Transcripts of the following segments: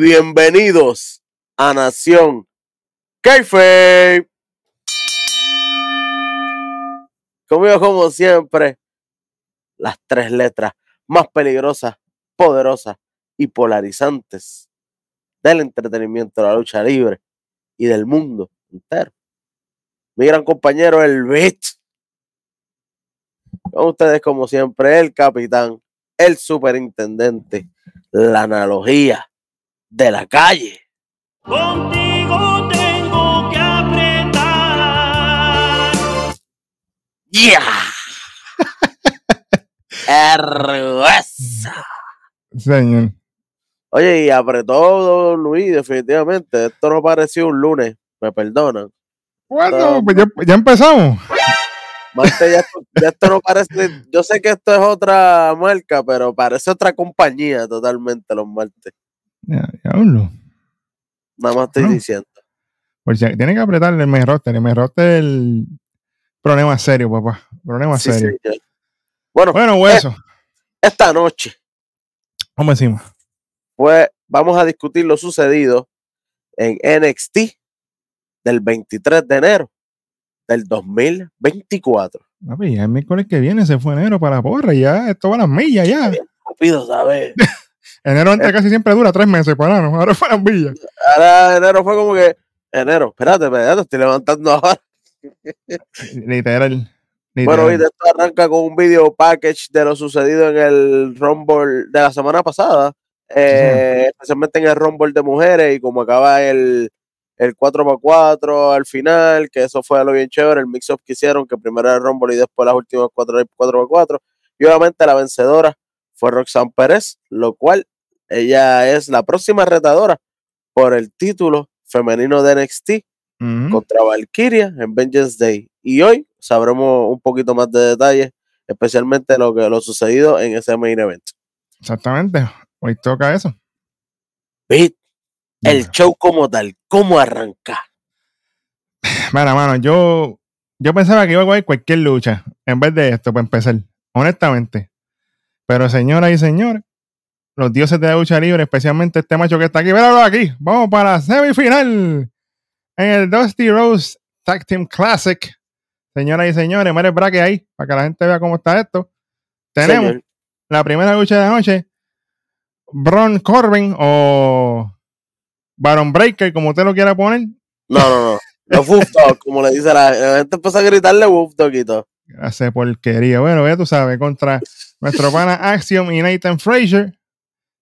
bienvenidos a Nación Kayfabe. Conmigo, como siempre, las tres letras más peligrosas, poderosas y polarizantes del entretenimiento, de la lucha libre y del mundo entero. Mi gran compañero, el Bitch. Con ustedes, como siempre, el capitán, el superintendente, la analogía de la calle. Contigo tengo que apretar. ¡Ya! ¡Hermosa! Señor. Oye, y apretó Luis, definitivamente. Esto no pareció un lunes, me perdonan. Bueno, No. pues ya, ya empezamos. Marte, ya, esto, ya esto no parece. Yo sé que esto es otra marca, pero parece otra compañía totalmente, los martes. Ya, diablo. Nada más estoy No. diciendo. Pues ya, tiene que apretarle el mes roster. El mes roster el problema serio, papá. Problema Sí, serio. Bueno, Bueno, hueso. esta noche Vamos encima. pues, vamos a discutir lo sucedido en NXT del 23 de enero del 2024. Papi, ya el miércoles que viene se fue enero para la porra. Ya, esto va a las millas ya. Rápido, ¿sabes? Enero antes casi siempre dura tres meses para no. Ahora fue las millas. Ahora enero fue como que. Enero, espérate, espérate, estoy levantando ahora. Literal. Bueno, y de esto arranca con un video package de lo sucedido en el Rumble de la semana pasada, eh, especialmente en el Rumble de mujeres y como acaba el, el 4x4 al final, que eso fue lo bien chévere, el mix-up que hicieron, que primero era el Rumble y después las últimas 4 4x4. Y obviamente la vencedora fue Roxanne Pérez, lo cual ella es la próxima retadora por el título femenino de NXT contra Valkyria en Vengeance Day. Y hoy sabremos un poquito más de detalles, especialmente lo que lo sucedido en ese main event. Exactamente. Hoy toca eso. El show como tal, ¿cómo arranca? Mira, mano, yo, yo pensaba que iba a haber cualquier lucha en vez de esto, para empezar. Honestamente. Pero, señoras y señores, los dioses de la lucha libre, especialmente este macho que está aquí, míralo aquí. Vamos para la semifinal en el Dusty Rose Tag Team Classic. Señoras y señores, mire el bracket ahí, para que la gente vea cómo está esto. Tenemos Señor. la primera lucha de la noche. Bron Corbin o Baron Breaker, como usted lo quiera poner. No, no, no. Los Wolf Dog, como le dice la, la gente, empieza a gritarle Wolf Dog y todo. hace porquería. Bueno, ya tú sabes, contra nuestro pana Axiom y Nathan Frazier.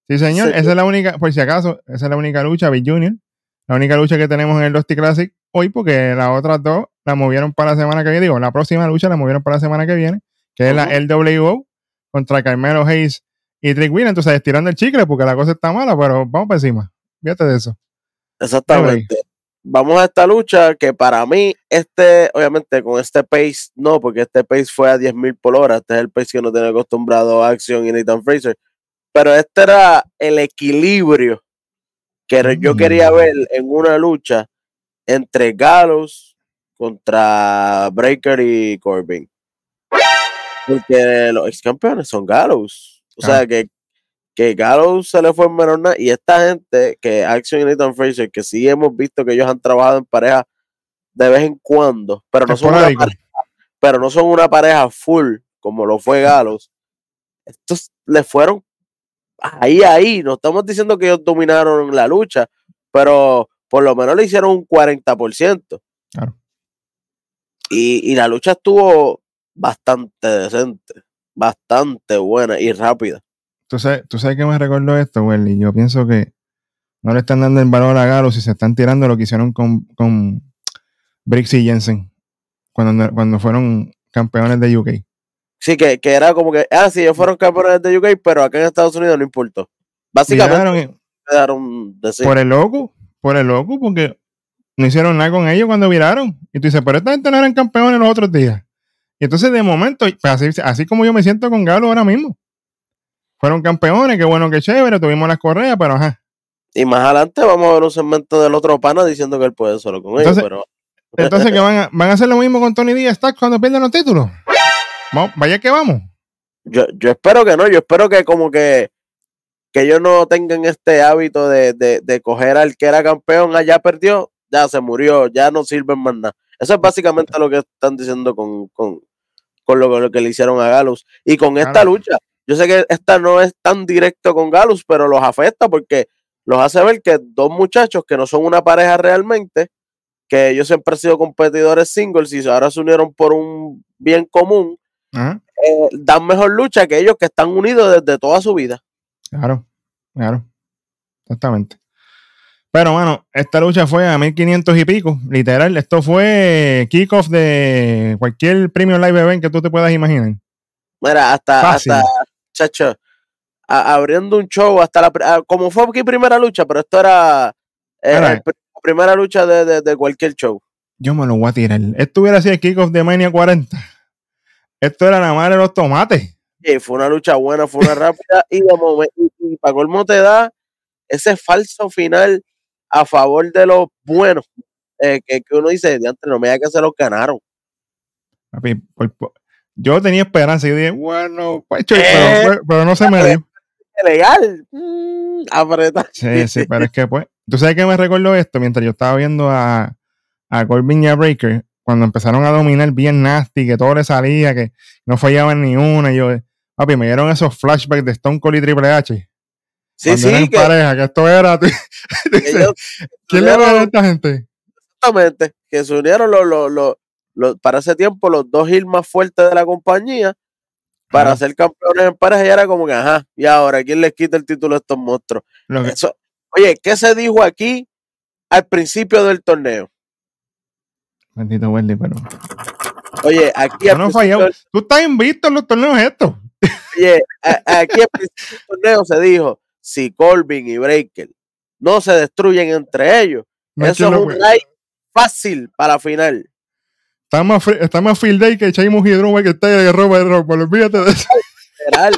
Sí, señor, Sí. esa es la única, por si acaso, esa es la única lucha, Big Junior. La única lucha que tenemos en el Dusty Classic hoy, porque las otras dos la movieron para la semana que viene. Digo, la próxima lucha la movieron para la semana que viene, que es la. LWO contra Carmelo Hayes y Trick Williams. Entonces, estirando el chicle porque la cosa está mala, pero vamos para encima. Fíjate de eso. Exactamente. Vamos a esta lucha que para mí, este, obviamente con este pace, no, porque este pace fue a 10.000 por hora. Este es el pace que no tiene acostumbrado Action y Nathan Fraser. Pero este era el equilibrio que yo quería Mm. ver en una lucha entre Gallows contra Breaker y Corbin. Porque los ex campeones son Gallows. O sea Ah. que, que Gallows se le fue en menor nada. Y esta gente, que Action y Nathan Fraser, que sí hemos visto que ellos han trabajado en pareja de vez en cuando, pero no son una pareja, pero no son una pareja full, como lo fue Gallows. Estos le fueron ahí, ahí. No estamos diciendo que ellos dominaron la lucha, pero por lo menos le hicieron un 40%. Claro. Y, y la lucha estuvo bastante decente, bastante buena y rápida. ¿Tú sabes, tú sabes que me recordó esto, Welly. Yo pienso que no le están dando el valor a Galo si se están tirando lo que hicieron con, con Briggs y Jensen cuando, cuando fueron campeones de UK. Sí, que, que era como que, ah, sí, ellos fueron campeones de UK, pero acá en Estados Unidos no importó. Básicamente, decir. por el loco, por el loco, porque no hicieron nada con ellos cuando viraron. Y tú dices, pero esta gente no eran campeones los otros días. Y entonces de momento, así, así como yo me siento con Galo ahora mismo. Fueron campeones, qué bueno, qué chévere, tuvimos las correas, pero ajá. Y más adelante vamos a ver un segmento del otro pana diciendo que él puede solo con ellos, pero Entonces, que van a, van a hacer lo mismo con Tony Díaz cuando pierden los títulos? Vaya que vamos. yo, yo espero que no, yo espero que como que, que ellos no tengan este hábito de, de, de coger al que era campeón, allá perdió, ya se murió, ya no sirven más nada. Eso es básicamente lo que están diciendo con, con, con lo, lo que le hicieron a Galus. Y con esta lucha, yo sé que esta no es tan directo con Galus, pero los afecta porque los hace ver que dos muchachos que no son una pareja realmente, que ellos siempre han sido competidores singles y ahora se unieron por un bien común, Ajá, eh, dan mejor lucha que ellos que están unidos desde toda su vida. Claro, claro. Exactamente. Pero, mano, esta lucha fue a 1500 y pico. Literal, esto fue kickoff de cualquier premium live event que tú te puedas imaginar. Mira, hasta, Fácil. hasta chacho, a- abriendo un show, hasta la, ah, como fue aquí primera lucha, pero esto era eh, la primera lucha de, de- de cualquier show. Yo me lo voy a tirar. Esto hubiera sido el kickoff de Mania 40. Esto era la madre de los tomates. Y fue una lucha buena, fue una rápida, y de momento, y, para colmo te da ese falso final a favor de los buenos, eh, que, que uno dice, diantre, no me diga que se los ganaron. Papi, por- por- yo tenía esperanza. Yo dije, bueno, pues, Eh. pero, pero no se me dio. Legal, mm, apretar. Sí, sí, pero es que pues. ¿Tú sabes qué me recordó esto? Mientras yo estaba viendo a, a Corbin y a Breaker, cuando empezaron a dominar bien nasty, que todo le salía, que no fallaban ni una. y yo, papi, me dieron esos flashbacks de Stone Cold y Triple H. Sí, cuando eran sí, que, pareja, que esto era. ellos ¿Quién le va a esta gente? Exactamente, que se unieron los, los, los, los- para ese tiempo los dos heel más fuertes de la compañía para ser campeones en pareja y era como que, ajá, y ahora, ¿quién les quita el título a estos monstruos? Lo que- Eso, oye, ¿qué se dijo aquí al principio del torneo? Bendito Wendy, pero. Oye, aquí no principio fallado. Tú estás invicto en los torneos estos. oye, a- aquí al principio del torneo se dijo, si Corbin y Breaker no se destruyen entre ellos, No eso es un live fácil para final. Está más, está más field day que y Drew que está de ropa de ropa. Olvídate de eso.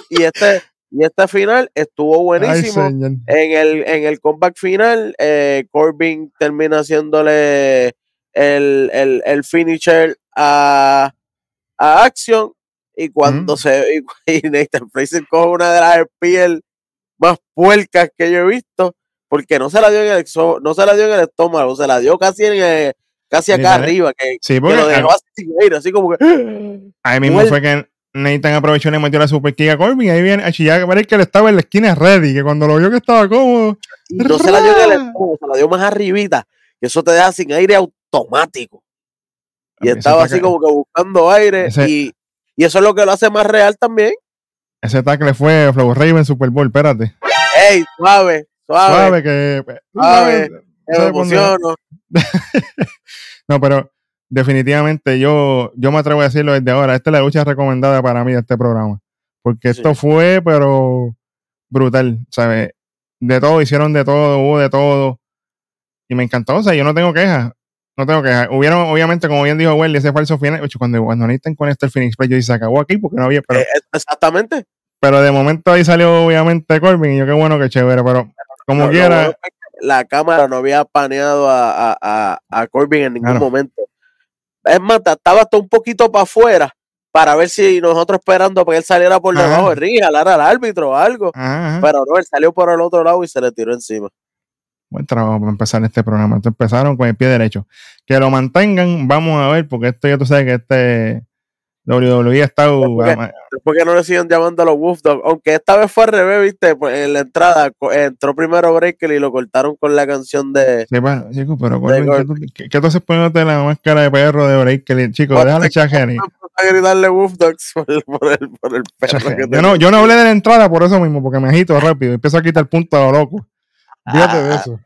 Y este, y este final estuvo buenísimo. En el, en el comeback final, eh, Corbin termina haciéndole el, el, el finisher a, a Action. Y cuando Mm. se. Y, y Nathan Fraser coge una de las piel más puercas que yo he visto. Porque no se la dio en el, no se la dio en el estómago, se la dio casi en el- casi acá arriba. Que, Sí, que porque lo dejó así, así como que. ahí mismo fue que Nathan aprovechó y le metió la super kick a Corbin. y Ahí viene a chillar que él estaba en la esquina ready. Que cuando lo vio que estaba cómodo. No se la dio en el estómago, se la dio más arribita. Y eso te deja sin aire automático. Y estaba así como que buscando aire. Ese- Y, y eso es lo que lo hace más real también. Ese tackle fue Flow Raven Super Bowl. Espérate. ¡Ey, suave! Suave. Suave que. tú Suave. me emociono. No, pero definitivamente yo, yo me atrevo a decirlo desde ahora. Esta es la lucha recomendada para mí de este programa. Porque Sí. esto fue, pero brutal, ¿sabes? De todo, hicieron de todo, hubo de todo. Y me encantó, o sea, yo no tengo quejas. No tengo quejas. Hubieron, obviamente, como bien dijo Welly, ese falso final. Ocho, cuando, cuando necesitan con este el Phoenix Play, yo dije, se acabó aquí porque no había. Pero, Eh, eh, exactamente. pero de momento ahí salió, obviamente, Corbin. Y yo, qué bueno, qué chévere. Pero como quiera, que la cámara no había paneado a, a, a, a Corbin en ningún Claro. momento. Es más, ta- estaba hasta un poquito para afuera para ver si nosotros esperando que él saliera por debajo del ring, jalar al árbitro o algo. ajá. Pero no, él salió por el otro lado y se le tiró encima. Buen trabajo para empezar este programa. Entonces empezaron con el pie derecho. Que lo mantengan, vamos a ver, porque esto ya tú sabes que este WWE estado. Porque- Después que no le siguen llamando a los Wolf Dog, aunque esta vez fue al revés, viste, pues en la entrada entró primero Breaker y lo cortaron con la canción de Sí, chicos, pero De ¿qué, tú- qué, qué tú haces poniéndote la máscara de perro de Breaker? Chicos, Ponte- déjale chajeni. a gritarle Wolf Dogs por el, por el, por el perro que Yo no, yo no hablé de la entrada por eso mismo, porque me agito rápido. Empiezo a quitar punto a lo loco. Fíjate de Ah. eso.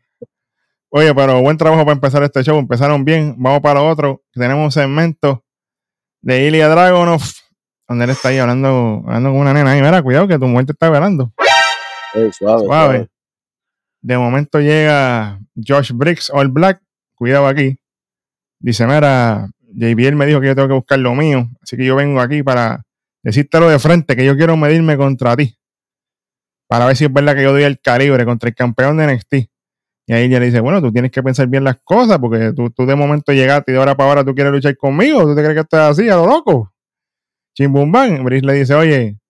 Oye, pero buen trabajo para empezar este show. Empezaron bien. Vamos para lo otro. Tenemos un segmento de Ilya Dragonov, donde él está ahí hablando, hablando con una nena. Ahí, mira, cuidado que tu muerte está velando. Ey, suave, Suave. suave. De momento llega Josh Briggs, All Black. Cuidado aquí. Dice, mira, JBL me dijo que yo tengo que buscar lo mío. Así que yo vengo aquí para decírtelo de frente, que yo quiero medirme contra ti. Para ver si es verdad que yo doy el calibre contra el campeón de NXT. Y ahí ella le dice, bueno, tú tienes que pensar bien las cosas, porque tú, tú de momento llegaste y de ahora para ahora tú quieres luchar conmigo. ¿Tú te crees que esto es así, a lo loco? Chimbumbán. Briggs le dice, oye,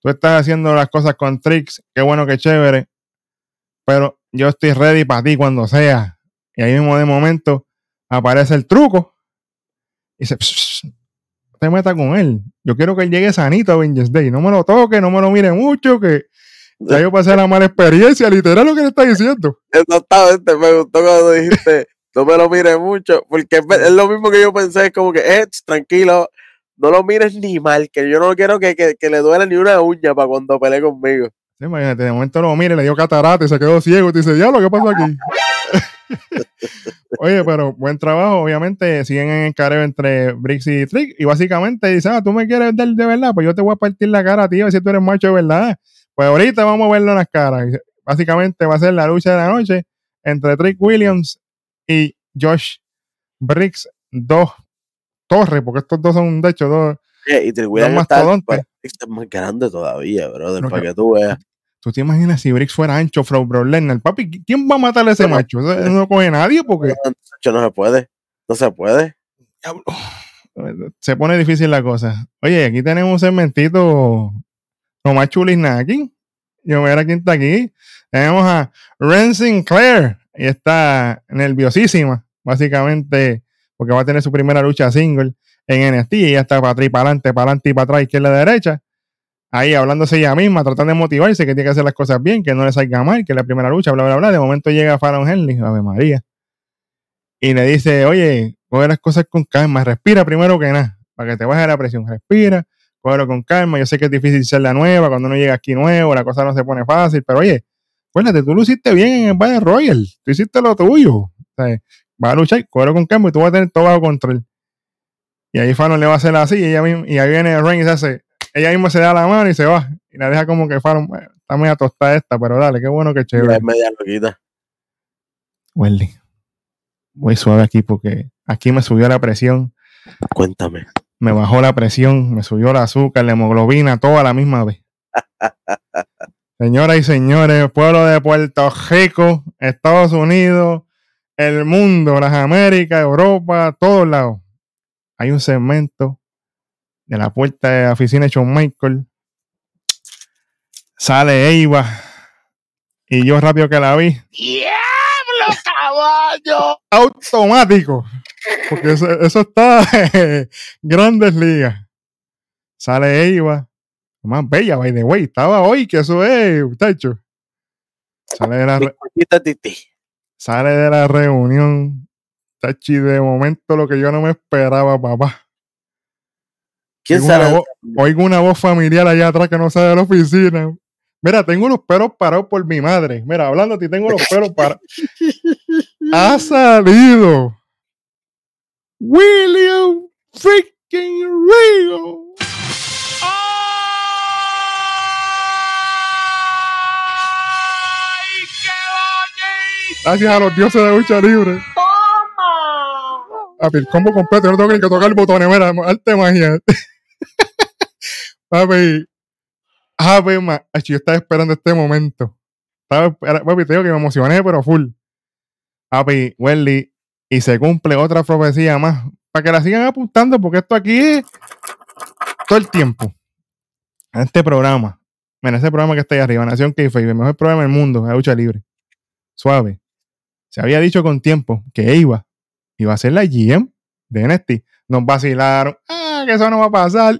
tú estás haciendo las cosas con tricks, qué bueno, qué chévere, pero yo estoy ready para ti cuando sea. Y ahí mismo de momento aparece el truco y dice, "Pss, no te metas con él. Yo quiero que él llegue sanito a Avengers Day. No me lo toque, no me lo mire mucho, que ya yo pasé la mala experiencia, literal lo que le está diciendo. Exactamente, me gustó cuando dijiste, no me lo mires mucho, porque es, lo mismo que yo pensé, es como que, eh, tranquilo, no lo mires ni mal, que yo no quiero que, que, que le duela ni una uña para cuando pelee conmigo. Sí, imagínate, de momento lo mire, le dio catarata y se quedó ciego. Y te dice, diablo, ¿qué pasó aquí? Oye, pero buen trabajo. Obviamente siguen en el careo entre Briggs y Trick. Y básicamente dice, ah, tú me quieres dar de verdad, pues yo te voy a partir la cara, tío, a ver si tú eres macho de verdad. Pues ahorita vamos a verlo en las caras. Básicamente va a ser la lucha de la noche entre Trick Williams y Josh Briggs, dos torres, porque estos dos son, de hecho, dos. Y Trick Williams está, más grande todavía, brother, para que- que tú veas. ¿Tú te imaginas si Briggs fuera ancho, Frau Brock Lesnar? Papi, ¿quién va a matar a ese macho? No coge nadie porque Yo no se puede, no se puede. se pone difícil la cosa. Oye, aquí tenemos un segmentito lo más chulisnaki. Yo voy a ver quién está aquí. Tenemos a Ren Sinclair. Y está nerviosísima, básicamente, porque va a tener su primera lucha single en NXT. Y ella está para atrás y para adelante, para adelante y para atrás, izquierda y derecha. Ahí hablándose ella misma, tratando de motivarse, que tiene que hacer las cosas bien, que no le salga mal, que es la primera lucha, bla, bla, bla. De momento llega Fallon Henley, Ave María. Y le dice, oye, coge las cosas con calma, respira primero que nada, para que te baje la presión, respira, cógelo con calma. Yo sé que es difícil ser la nueva, cuando uno llega aquí nuevo, la cosa no se pone fácil, pero oye, acuérdate, tú lo hiciste bien en el Battle Royal, tú hiciste lo tuyo. O sea, vas a luchar, cógelo con calma y tú vas a tener todo bajo control. Y ahí Fallon le va a hacer así, y, ella misma- y ahí viene Ren y se hace, ella misma se da la mano y se va, y la deja como que Fallon, "Bueno, está muy atostada esta, pero dale, qué bueno que chévere. es media loquita. Wendy, voy suave aquí porque aquí me subió la presión. Cuéntame. Me bajó la presión, me subió el azúcar, la hemoglobina, todo a la misma vez. Señoras y señores, pueblo de Puerto Rico, Estados Unidos, el mundo, las Américas, Europa, todos lados. Hay un segmento de la puerta de la oficina de Shawn Michael. Sale Eva. Y yo rápido que la vi, ¡Diablo, caballo! automático. Porque eso, eso está grandes ligas. Sale Eva. Más bella, by the way. Estaba hoy, que eso es, muchacho. Sale de la, re- sale de la reunión. Tachi, de momento lo que yo no me esperaba, papá. ¿Quién Oigo una, sabe? voz, oigo una voz familiar allá atrás que no sale de la oficina. Mira, tengo los pelos parados por mi madre. Mira, hablando, ti tengo los pelos parados. ha salido William freaking Regal. Gracias a los dioses de lucha libre. Papi, el combo completo, yo no tengo que tocar el botón, mira, arte magia. Papi, Ave Ma- yo estaba esperando este momento. Papi, te digo que me emocioné, pero full. Papi, Welly, y se cumple otra profecía más. Para que la sigan apuntando, porque esto aquí es todo el tiempo. En este programa. Mira, ese programa que está ahí arriba, Nación k el mejor programa del mundo, de lucha libre. Suave. Se había dicho con tiempo que iba, iba a ser la GM de NXT. Nos vacilaron. Ah, que eso no va a pasar.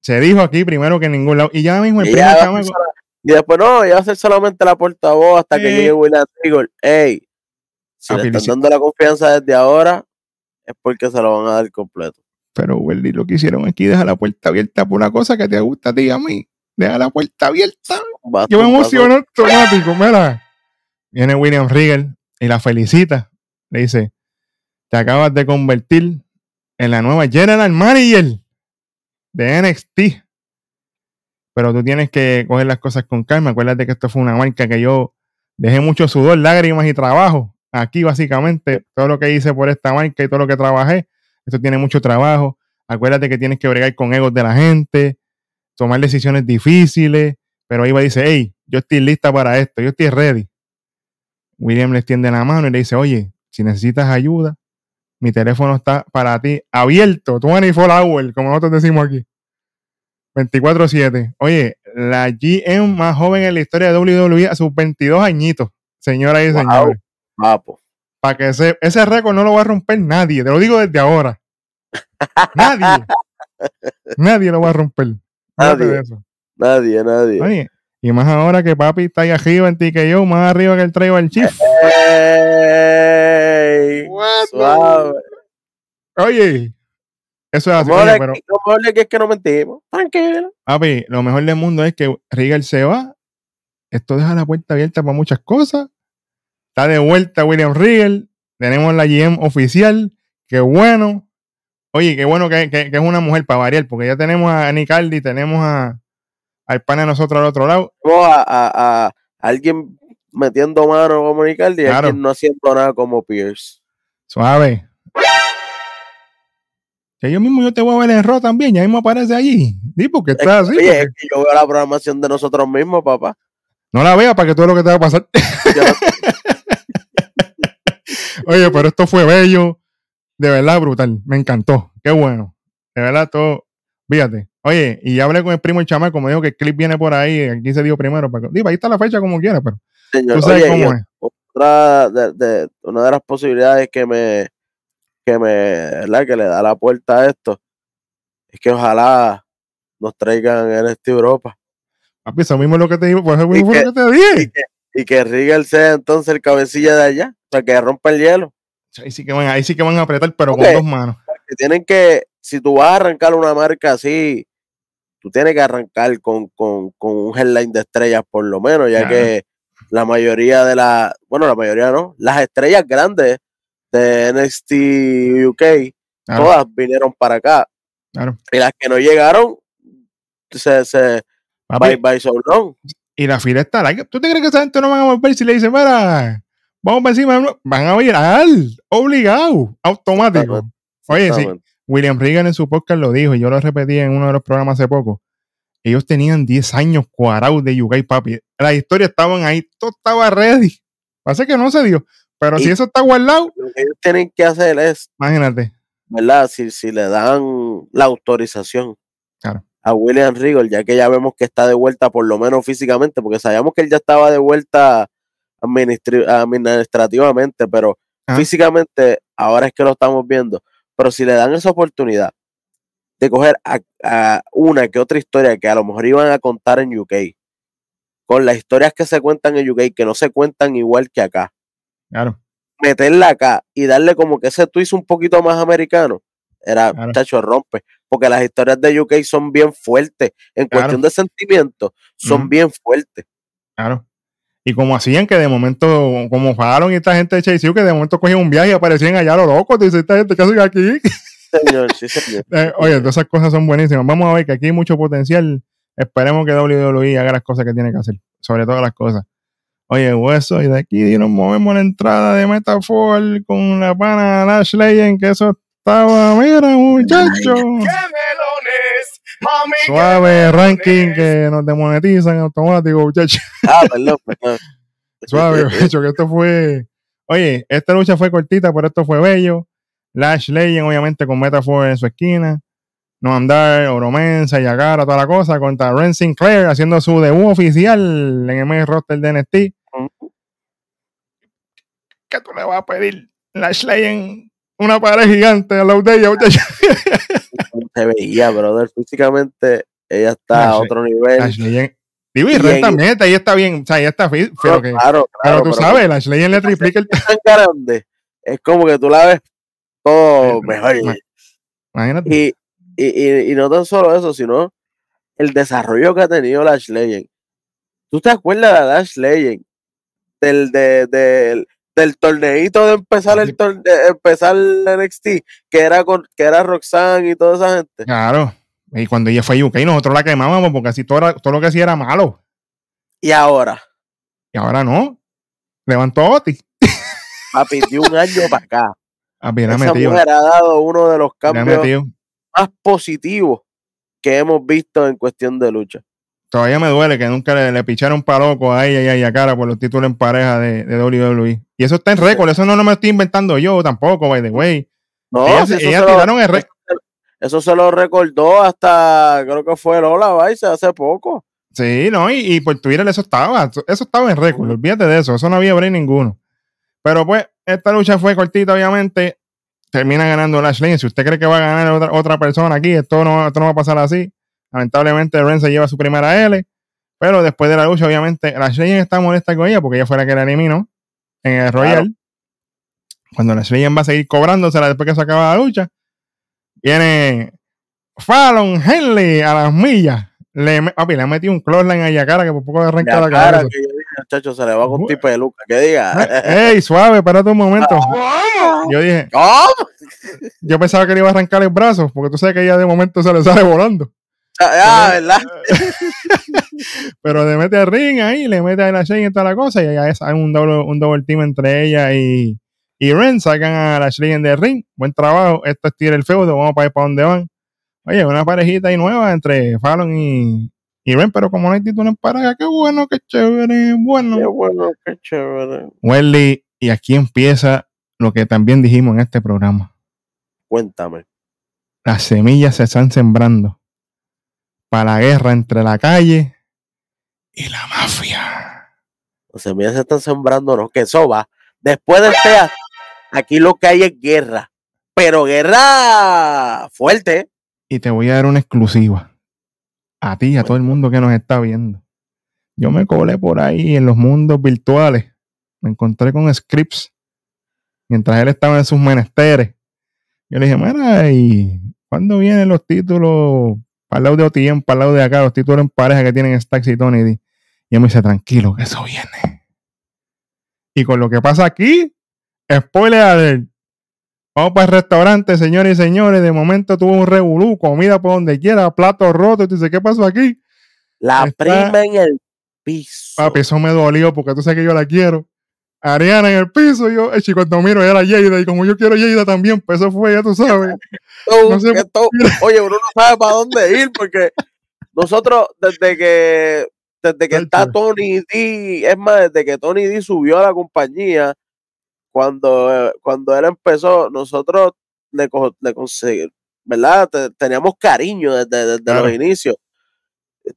Se dijo aquí primero que en ningún lado. Y ya mismo el primer chamaco- y después no, ya va a ser solamente la portavoz hasta que llegue William Regal. Ey, si Papi, le están dando la confianza desde ahora, es porque se lo van a dar completo. Pero, Welly, lo que hicieron aquí, deja la puerta abierta por una cosa que te gusta a ti y a mí. Deja la puerta abierta. Basta Yo me emociono automático, mira. Viene William Regal y la felicita. Le dice, te acabas de convertir en la nueva General Manager de NXT. Pero tú tienes que coger las cosas con calma. Acuérdate que esto fue una marca que yo dejé mucho sudor, lágrimas y trabajo. Aquí básicamente todo lo que hice por esta marca y todo lo que trabajé, esto tiene mucho trabajo. Acuérdate que tienes que bregar con egos de la gente, tomar decisiones difíciles. Pero Iva dice, hey, yo estoy lista para esto, yo estoy ready. William le extiende la mano y le dice, oye, si necesitas ayuda, mi teléfono está para ti abierto, 24 hours, como nosotros decimos aquí. 24-7. Oye, la GM más joven en la historia de WWE a sus 22 añitos, señoras y Wow. señores. Papo. Para que ese, ese récord no lo va a romper nadie, te lo digo desde ahora. Nadie. nadie lo va a romper. Nadie. de eso. Nadie, nadie. Oye, y más ahora que papi está ahí arriba en TKO, más arriba que el Tribal Chief. Ey, suave. Oye, eso es así, Lo mejor pero que- lo mejor es que es que no mentimos. Tranquilo. papi, lo mejor del mundo es que Regal se va. Esto deja la puerta abierta para muchas cosas. Está de vuelta William Regal. Tenemos la GM oficial. Qué bueno. Oye, qué bueno que, que- que es una mujer para variar, porque ya tenemos a Nicardi, tenemos a, al pana de nosotros al otro lado. Vamos a, a- a alguien metiendo mano como Nicaldi y Claro. alguien no haciendo nada como Pierce. Suave. Que yo mismo yo te voy a ver en Raw también, ya mismo aparece allí. Sí, porque está así. Oye, porque- es que yo veo la programación de nosotros mismos, papá. No la veas para que todo lo que te va a pasar. Oye, pero esto fue bello. De verdad, brutal. Me encantó. Qué bueno. De verdad, todo. Fíjate. Oye, y ya hablé con el primo el chamaco, me dijo que el clip viene por ahí. Aquí se dio primero. Para que- Digo, ahí está la fecha como quiera, pero señor. tú sabes Oye, cómo es. otra de, de- una de las posibilidades que me que me ¿verdad? que le da la puerta a esto es que ojalá nos traigan en este Europa Papi, eso mismo es lo que te digo. Pues eso Y mismo que- es lo que te dije. y que, y que Rigel sea entonces el cabecilla de allá sea que rompa el hielo Ahí sí que van, ahí sí que van a apretar, pero con dos manos. que tienen que si tú vas a arrancar una marca así tú tienes que arrancar con, con, con un headline de estrellas por lo menos ya Claro. que la mayoría de las bueno la mayoría no las estrellas grandes de NXT UK Claro, todas vinieron para acá. claro. Y las que no llegaron, se, se bye bye so long. y la fila está larga. ¿Tú te crees que esa gente no van a volver si le dicen, mira, vamos para encima? Van a ir al obligado, automático. Oye, sí. William Reagan en su podcast lo dijo, y yo lo repetí en uno de los programas hace poco. Ellos tenían 10 años cuadrados de UK, papi. Las historias estaban ahí, todo estaba ready. Pasa que no se dio. Pero si eso está guardado, Lo que ellos tienen que hacer es, imagínate. ¿verdad? Si, si le dan la autorización. A William Regal, ya que ya vemos que está de vuelta, por lo menos físicamente, porque sabíamos que él ya estaba de vuelta administrativamente, pero físicamente ahora es que lo estamos viendo. Pero si le dan esa oportunidad de coger a, a una que otra historia que a lo mejor iban a contar en UK, con las historias que se cuentan en UK, que no se cuentan igual que acá, Claro. meterla acá y darle como que ese twist un poquito más americano, era, Claro. chacho, rompe. Porque las historias de UK son bien fuertes. En Claro. cuestión de sentimientos, son bien fuertes. Claro. Y como hacían que de momento, como Fallon y esta gente de Chase U, que de momento cogían un viaje y aparecían allá a lo loco. Tú dices, esta gente que hacen aquí. Señor, sí, señor. Eh, oye, todas esas cosas son buenísimas. Vamos a ver que aquí hay mucho potencial. Esperemos que WWE haga las cosas que tiene que hacer. Sobre todas las cosas. Oye, hueso, y de aquí nos movemos la entrada de Metafor con la pana Lash Legend, que eso estaba, mira, muchacho. melones, mami. qué Suave ranking que nos demonetizan automático, muchacho. Ah, perdón, perdón. Suave, muchacho, que esto fue. Oye, esta lucha fue cortita, pero esto fue bello. Lash Legend, obviamente, con Metafor en su esquina. No andar, Oromensa, Yagara, toda la cosa, contra Ren Sinclair haciendo su debut oficial en el main roster de NXT. ¿Qué tú le vas a pedir? Lash Legend, una pared gigante a la de ella. Se veía, brother. Físicamente, ella está a otro nivel. Lash Legend. Digo, y Y Ren en- también está, ahí está bien, o sea, ahí está fit, No, pero, que, claro, pero claro, tú sabes, Lash Legend le triplica el. tan grande. Es como que tú la ves todo mejor. ma- Imagínate. Y, y, y, y no tan solo eso, sino el desarrollo que ha tenido Lash Legend. ¿Tú te acuerdas de Lash Legend? Del, de, del, del torneito de empezar el tor- de empezar el NXT, que era con, que era Roxanne y toda esa gente. Claro. Y cuando ella fue a UK, nosotros la quemábamos porque así todo, era- todo lo que hacía era malo. Y ahora, Y ahora no. Levantó a Oti. papi, de un año para acá, Papi, esa metido. mujer ha dado uno de los cambios más positivos que hemos visto en cuestión de lucha. Todavía me duele que nunca le, le picharon para loco a ella y a Yakara por los títulos en pareja de, de WWE. Y eso está en récord. Eso no, no me estoy inventando yo tampoco, by the way. No, Ellas, si eso, ellas se lo, tiraron el récord. eso se lo recordó hasta, creo que fue Lola Vice hace poco. Sí, no, y, y por Twitter eso estaba, eso estaba en récord, olvídate de eso, eso no había break ninguno. Pero pues, esta lucha fue cortita, obviamente, termina ganando Lashley. Si usted cree que va a ganar otra, otra persona aquí, esto no, esto no va a pasar así. Lamentablemente, Ren se lleva su primera L, pero después de la lucha, obviamente, Lashley está molesta con ella porque ella fue la que la eliminó en el Royal. Cuando Lashley va a seguir cobrándosela después que se acaba la lucha, viene Fallon Henley a las millas. Le, papi, le ha metido un clothesline a cara que por poco le arranca La la cara cabeza. que yo dije, muchacho, se le va con tipo de Luca. Que diga. Ey, suave, espérate un momento. Ah. Yo dije, yo pensaba que le iba a arrancar el brazo, porque tú sabes que ella de momento se le sale volando. Ah, ¿verdad? Pero le mete al ring ahí, le mete a la Shane y toda la cosa, y ahí es hay un doble, un double team entre ella y, y Ren, sacan a la en del ring. Buen trabajo, esto es tira el feudo, vamos para ir para donde van. Oye, una parejita ahí nueva entre Fallon y, y Ren, pero como no hay título en pareja, qué bueno, qué chévere, bueno. Qué bueno, qué chévere. Welly, y aquí empieza lo que también dijimos en este programa. Cuéntame. Las semillas se están sembrando para la guerra entre la calle y la mafia. Los semillas se están sembrando, no, que eso va. Después del TEA, aquí lo que hay es guerra. Pero guerra fuerte. Y te voy a dar una exclusiva. A ti y a todo el mundo que nos está viendo. Yo me colé por ahí en los mundos virtuales. Me encontré con Scripps. Mientras él estaba en sus menesteres. Yo le dije, mira, ¿y cuándo vienen los títulos para el lado de OTM, para el lado de acá, los títulos en pareja que tienen Stax y Tony D? Y él me dice, tranquilo, que eso viene. Y con lo que pasa aquí, spoiler alert. Vamos para el restaurante, señores y señores. De momento tuvo un revolú, comida por donde quiera, platos rotos. Y tú dices, ¿qué pasó aquí? La Está- prima en el piso. Papi, eso me dolió porque tú sabes que yo la quiero. Ariana en el piso, yo, eh, chico, cuando miro era Yeida, y como yo quiero Yeida también, pues eso fue, ya tú sabes. No sé oye, uno no sabe para dónde ir porque nosotros desde que desde que está. Tony D, es más, desde que Tony D subió a la compañía, cuando, cuando él empezó, nosotros le, co- le conseguimos, ¿verdad? Te- teníamos cariño desde, desde Claro. los inicios.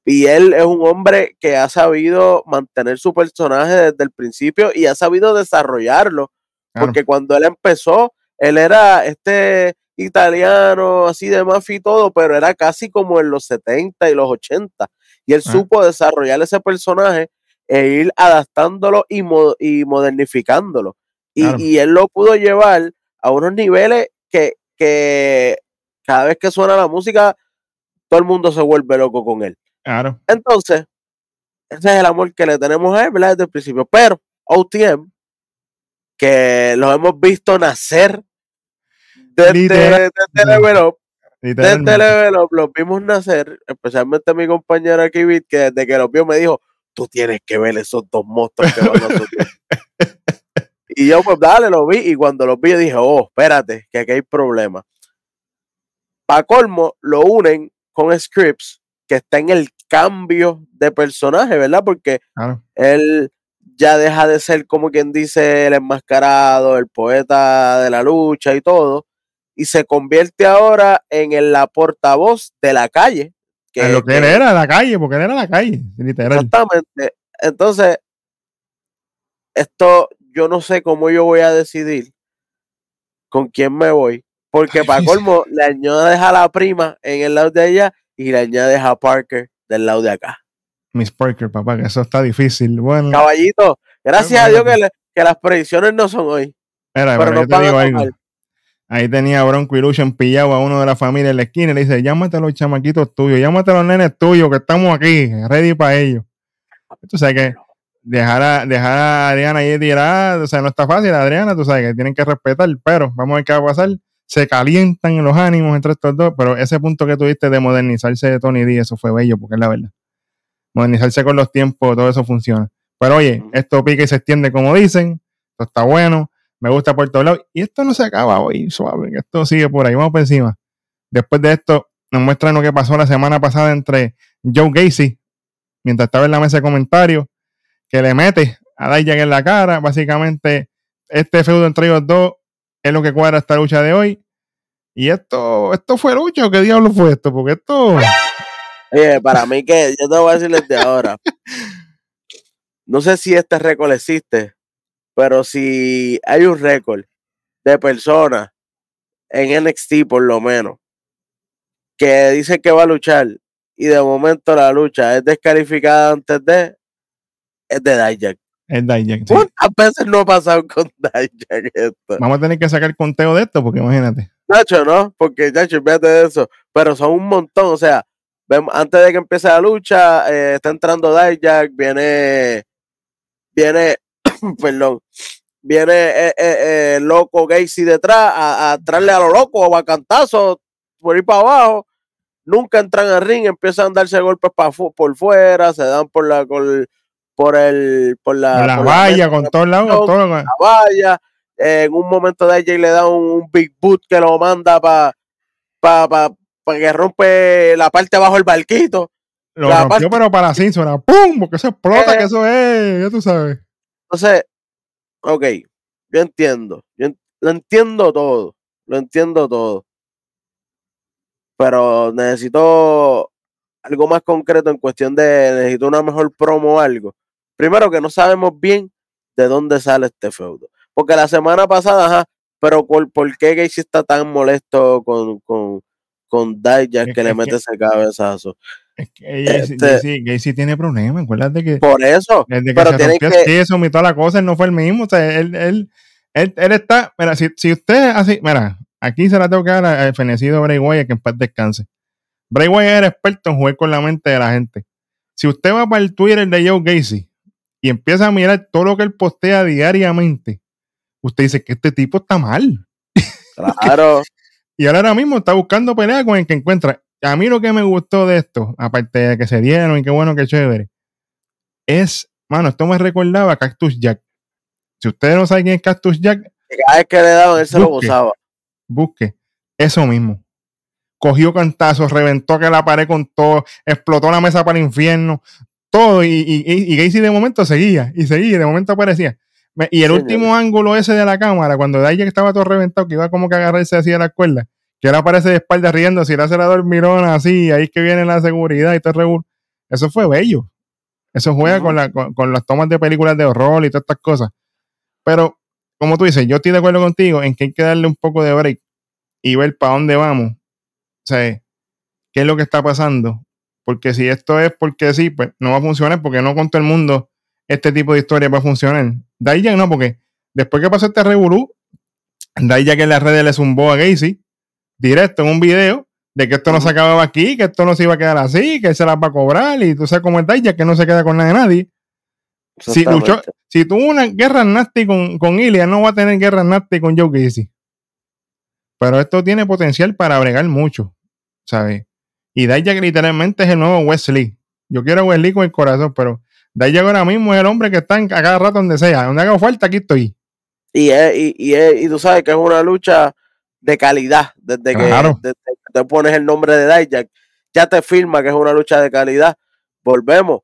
Y él es un hombre que ha sabido mantener su personaje desde el principio y ha sabido desarrollarlo. Claro. Porque cuando él empezó, él era este italiano, así de mafia y todo, pero era casi como en los 70 y los 80. Y él Ah. supo desarrollar ese personaje e ir adaptándolo y, mo- y modernificándolo. Y, Claro. y él lo pudo llevar a unos niveles que, que cada vez que suena la música, todo el mundo se vuelve loco con él. Claro. Entonces, ese es el amor que le tenemos a él, ¿verdad? Desde el principio. Pero OTM, que los hemos visto nacer desde, desde Level Up, desde. Level Up, los vimos nacer, especialmente mi compañero aquí, Vic, que desde que los vio me dijo, tú tienes que ver esos dos monstruos que van a subir. y yo, pues dale, lo vi, y cuando los vi, yo dije, oh, espérate, que aquí hay problema. Para colmo, lo unen con Scripps, que está en el cambio de personaje, ¿verdad? Porque Claro. él ya deja de ser como quien dice el enmascarado, el poeta de la lucha y todo, y se convierte ahora en el, la portavoz de la calle. En lo que él era, la calle, porque él era la calle, literal. Exactamente. Entonces, esto yo no sé cómo yo voy a decidir con quién me voy, porque para colmo le añades a la prima en el lado de allá y le añades a Parker del lado de acá. Miss Parker, papá, que eso está difícil. Bueno, Caballito, gracias a Dios que, le- que las predicciones no son hoy. Mira, Pero yo te digo algo. Ahí tenía a Bronco y Lucha pillado a uno de la familia en la esquina y le dice, llámate a los chamaquitos tuyos, llámate a los nenes tuyos que estamos aquí, ready para ellos. Tú sabes que dejar a, dejar a Adriana ahí tirada, o sea, no está fácil, Adriana, tú sabes que tienen que respetar, pero vamos a ver qué va a pasar. Se calientan en los ánimos entre estos dos, pero ese punto que tuviste de modernizarse de Tony D, eso fue bello, porque es la verdad. Modernizarse con los tiempos, todo eso funciona. Pero oye, esto pica y se extiende como dicen, esto está bueno, me gusta por todos lados. Y esto no se acaba hoy, suave, esto sigue por ahí, vamos por encima. Después de esto, nos muestran lo que pasó la semana pasada entre Joe Gacy, mientras estaba en la mesa de comentarios, que le mete a Dijak en la cara. Básicamente, este feudo entre ellos dos es lo que cuadra esta lucha de hoy. Y esto, esto fue lucha o qué diablo fue esto, porque esto, Oye, para mí que yo te voy a decir desde ahora. No sé si este récord existe, pero si hay un récord de personas en NXT por lo menos que dice que va a luchar y de momento la lucha es descalificada antes de es de Dijak. Es Dijak. sí. ¿Cuántas veces no ha pasado con Dijak esto? Vamos a tener que sacar conteo de esto, porque imagínate. Nacho, ¿no? Porque, Nacho, fíjate de eso. Pero son un montón, o sea, antes de que empiece la lucha, eh, está entrando Dijak, viene, viene, perdón, viene eh, eh, eh, loco Gacy detrás a, a traerle a lo loco, a bacantazo, por ir para abajo. Nunca entran al ring, empiezan a darse golpes pa por fuera, se dan por la, por, por el, por la, la por valla, mesa, con todos lados, todo la valla. Eh, en un momento de AJ le da un, un big boot que lo manda para pa, pa, pa que rompe la parte abajo del barquito. Lo La rompió, parte- pero para la era ¡pum! Porque eso explota, Eh. que eso es, ya tú sabes. Entonces, ok, yo entiendo, yo en- lo entiendo todo, lo entiendo todo. Pero necesito algo más concreto en cuestión de necesito una mejor promo o algo. Primero que no sabemos bien de dónde sale este feudo. Porque la semana pasada, ajá, pero ¿por, por qué Gacy está tan molesto con, con, con Dijak que le que- mete ese cabezazo? Es que Gacy, Este- Gacy- Gacy tiene problemas, acuérdate que Por eso, desde que pero se rompió que- queso y toda la cosa, él no fue el mismo. O sea, él, él, él, él está, mira, si, si usted así, mira, aquí se la tengo que dar al fenecido Bray Wyatt que en paz descanse. Bray Wyatt era experto en jugar con la mente de la gente. Si usted va para el Twitter de Joe Gacy y empieza a mirar todo lo que él postea diariamente, usted dice que este tipo está mal. claro, Y ahora, ahora mismo está buscando pelea con el que encuentra. A mí lo que me gustó de esto, aparte de que se dieron y qué bueno, qué chévere, es, mano, esto me recordaba a Cactus Jack. Si ustedes no saben quién es Cactus Jack, cada vez que le daban, él se lo gozaba. busque. Eso mismo. Cogió cantazos, reventó que la pared con todo, explotó la mesa para el infierno, todo. Y, y, y, Gacy de momento seguía, y seguía, y de momento aparecía. Y el último ángulo ese de la cámara, cuando Dijak estaba todo reventado, que iba como que a agarrarse así de la cuerda, que ahora aparece de espalda riendo, si le hace la dormirona así, ahí es que viene la seguridad y todo el. Eso fue bello. Eso juega con, la- con, con las tomas de películas de horror y todas estas cosas. Pero, como tú dices, yo estoy de acuerdo contigo en que hay que darle un poco de break y ver para dónde vamos. O sea, qué es lo que está pasando. Porque si esto es porque sí, pues no va a funcionar, porque no con todo el mundo este tipo de historia va a funcionar. Dijak no, porque después que pasó este revolú, Dijak en las redes le zumbó a Gacy directo en un video de que esto no se acababa aquí, que esto no se iba a quedar así, que él se las va a cobrar y tú sabes cómo es que no se queda con nada de nadie. Si, luchó, si tuvo una guerra nasty con, con Ilya, no va a tener guerra nasty con Joe Gacy. Pero esto tiene potencial para bregar mucho, ¿sabes? Y Dijak literalmente es el nuevo Wesley. Yo quiero a Wesley con el corazón, pero Dijak ahora mismo es el hombre que está en, a cada rato donde sea. Donde haga falta, aquí estoy. Y, es- y, y, es- y tú sabes que es una lucha de calidad. Desde Claro. que desde que te pones el nombre de Dijak, ya te firma que es una lucha de calidad. Volvemos.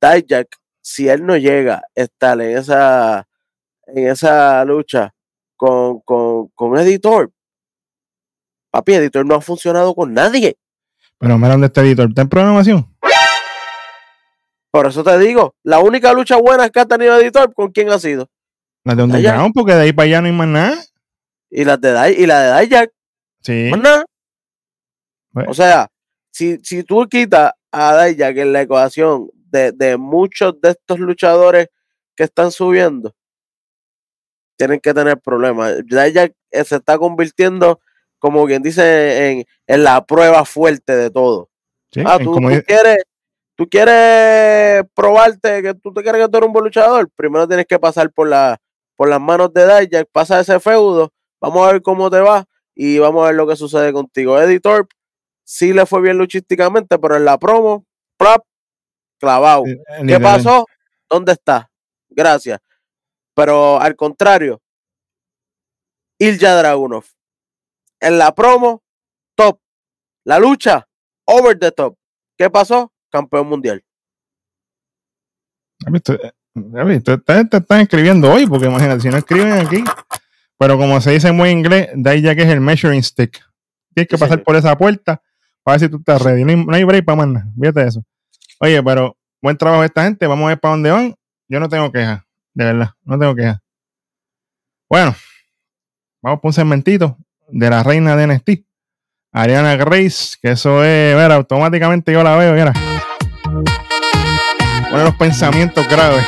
Dijak, si él no llega a estar en esa, en esa lucha con, con, con Editor, papi, Editor no ha funcionado con nadie. Pero mira dónde está editor. ¿Está en programación? Por eso te digo, la única lucha buena que ha tenido Editor, ¿con quién ha sido? La de. Underground, porque de ahí para allá no hay más nada. Y la de, Di- y la de Dijak. Sí. Más nada. Pues, O sea, si, si tú quitas a Dijak en la ecuación de, de muchos de estos luchadores que están subiendo, tienen que tener problemas. Dijak eh, se está convirtiendo, como quien dice, en, en la prueba fuerte de todo. sí, Ah, tú, tú quieres, tú quieres probarte que tú te crees que tú eres un buen luchador. Primero tienes que pasar por, la, por las manos de Dijak, pasa ese feudo, vamos a ver cómo te va y vamos a ver lo que sucede contigo. Editor sí le fue bien luchísticamente, pero en la promo, plap, clavado. ¿Qué pasó? ¿Dónde está? Gracias. Pero al contrario, Ilja Dragunov. En la promo, top. La lucha, over the top. ¿Qué pasó? Campeón mundial. Están escribiendo hoy, porque imagínate, si no escriben aquí. Pero como se dice en buen inglés, de ahí ya que es el measuring stick. Tienes que Sí, pasar señor. por esa puerta para ver si tú estás ready. No hay, no hay break para más nada. Fíjate eso. Oye, pero buen trabajo esta gente. Vamos a ver para dónde van. Yo no tengo quejas. De verdad. No tengo quejas. Bueno. Vamos por un segmentito de la reina de NXT. Ariana Grace, que eso es, ver, automáticamente yo la veo, mira. Pone los pensamientos graves.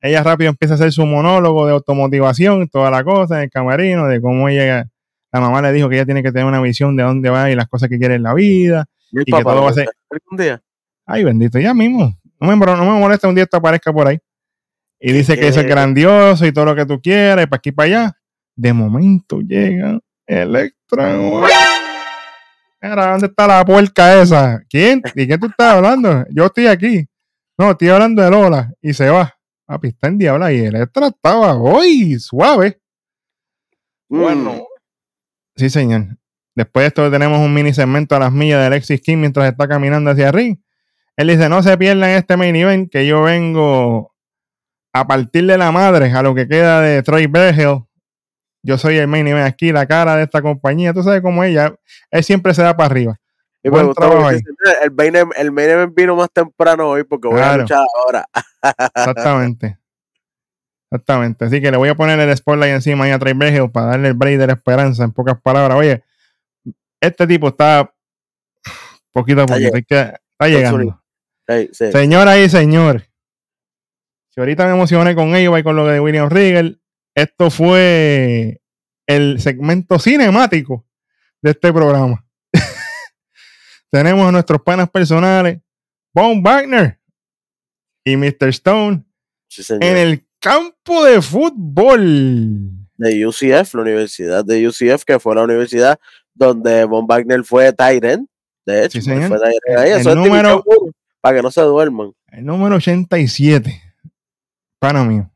Ella rápido empieza a hacer su monólogo de automotivación, toda la cosa, en el camarino, de cómo ella, la mamá le dijo que ella tiene que tener una visión de dónde va y las cosas que quiere en la vida. Y, que todo va a ser- algún día. Ay, bendito, ya mismo. No me, no me molesta un día esto aparezca por ahí. Y dice que eso es grandioso y todo lo que tú quieras, y para aquí y para allá. De momento llega Electra. Mira, ¿dónde está la puerca esa? ¿Quién? ¿Y qué tú estás hablando? Yo estoy aquí. No, estoy hablando de Lola. Y se va. Papi, está en diabla y Electra estaba hoy suave. Bueno. Mm. Sí, señor. Después de esto tenemos un mini segmento a las millas de Alexis King mientras está caminando hacia el ring. Él dice, no se pierdan este main event que yo vengo a partirle la madre a lo que queda de Troy Bergel. Yo soy el main event aquí, la cara de esta compañía. Tú sabes cómo ella, él siempre se da para arriba. Y me Buen gustó trabajo porque ahí. dice, "Mira, el main, event- el main event vino más temprano hoy porque voy a luchar ahora. Exactamente. Exactamente. Así que le voy a poner el spotlight encima ahí a Trey Bergel para darle el break de la esperanza, en pocas palabras. Oye, este tipo está poquito a Está poquito. que- está llegando. Sí, sí. Señoras y señores, si ahorita me emocioné con ellos y con lo de William Regal, esto fue el segmento cinemático de este programa. Tenemos a nuestros panas personales, Von Wagner y Mr. Stone Sí, en el campo de fútbol. de UCF, la universidad de UCF, que fue la universidad donde Von Wagner fue Tyrant. De hecho, Sí, fue Tyrant ahí. el Eso número- para que no se duerman. El número 87. Pana mío.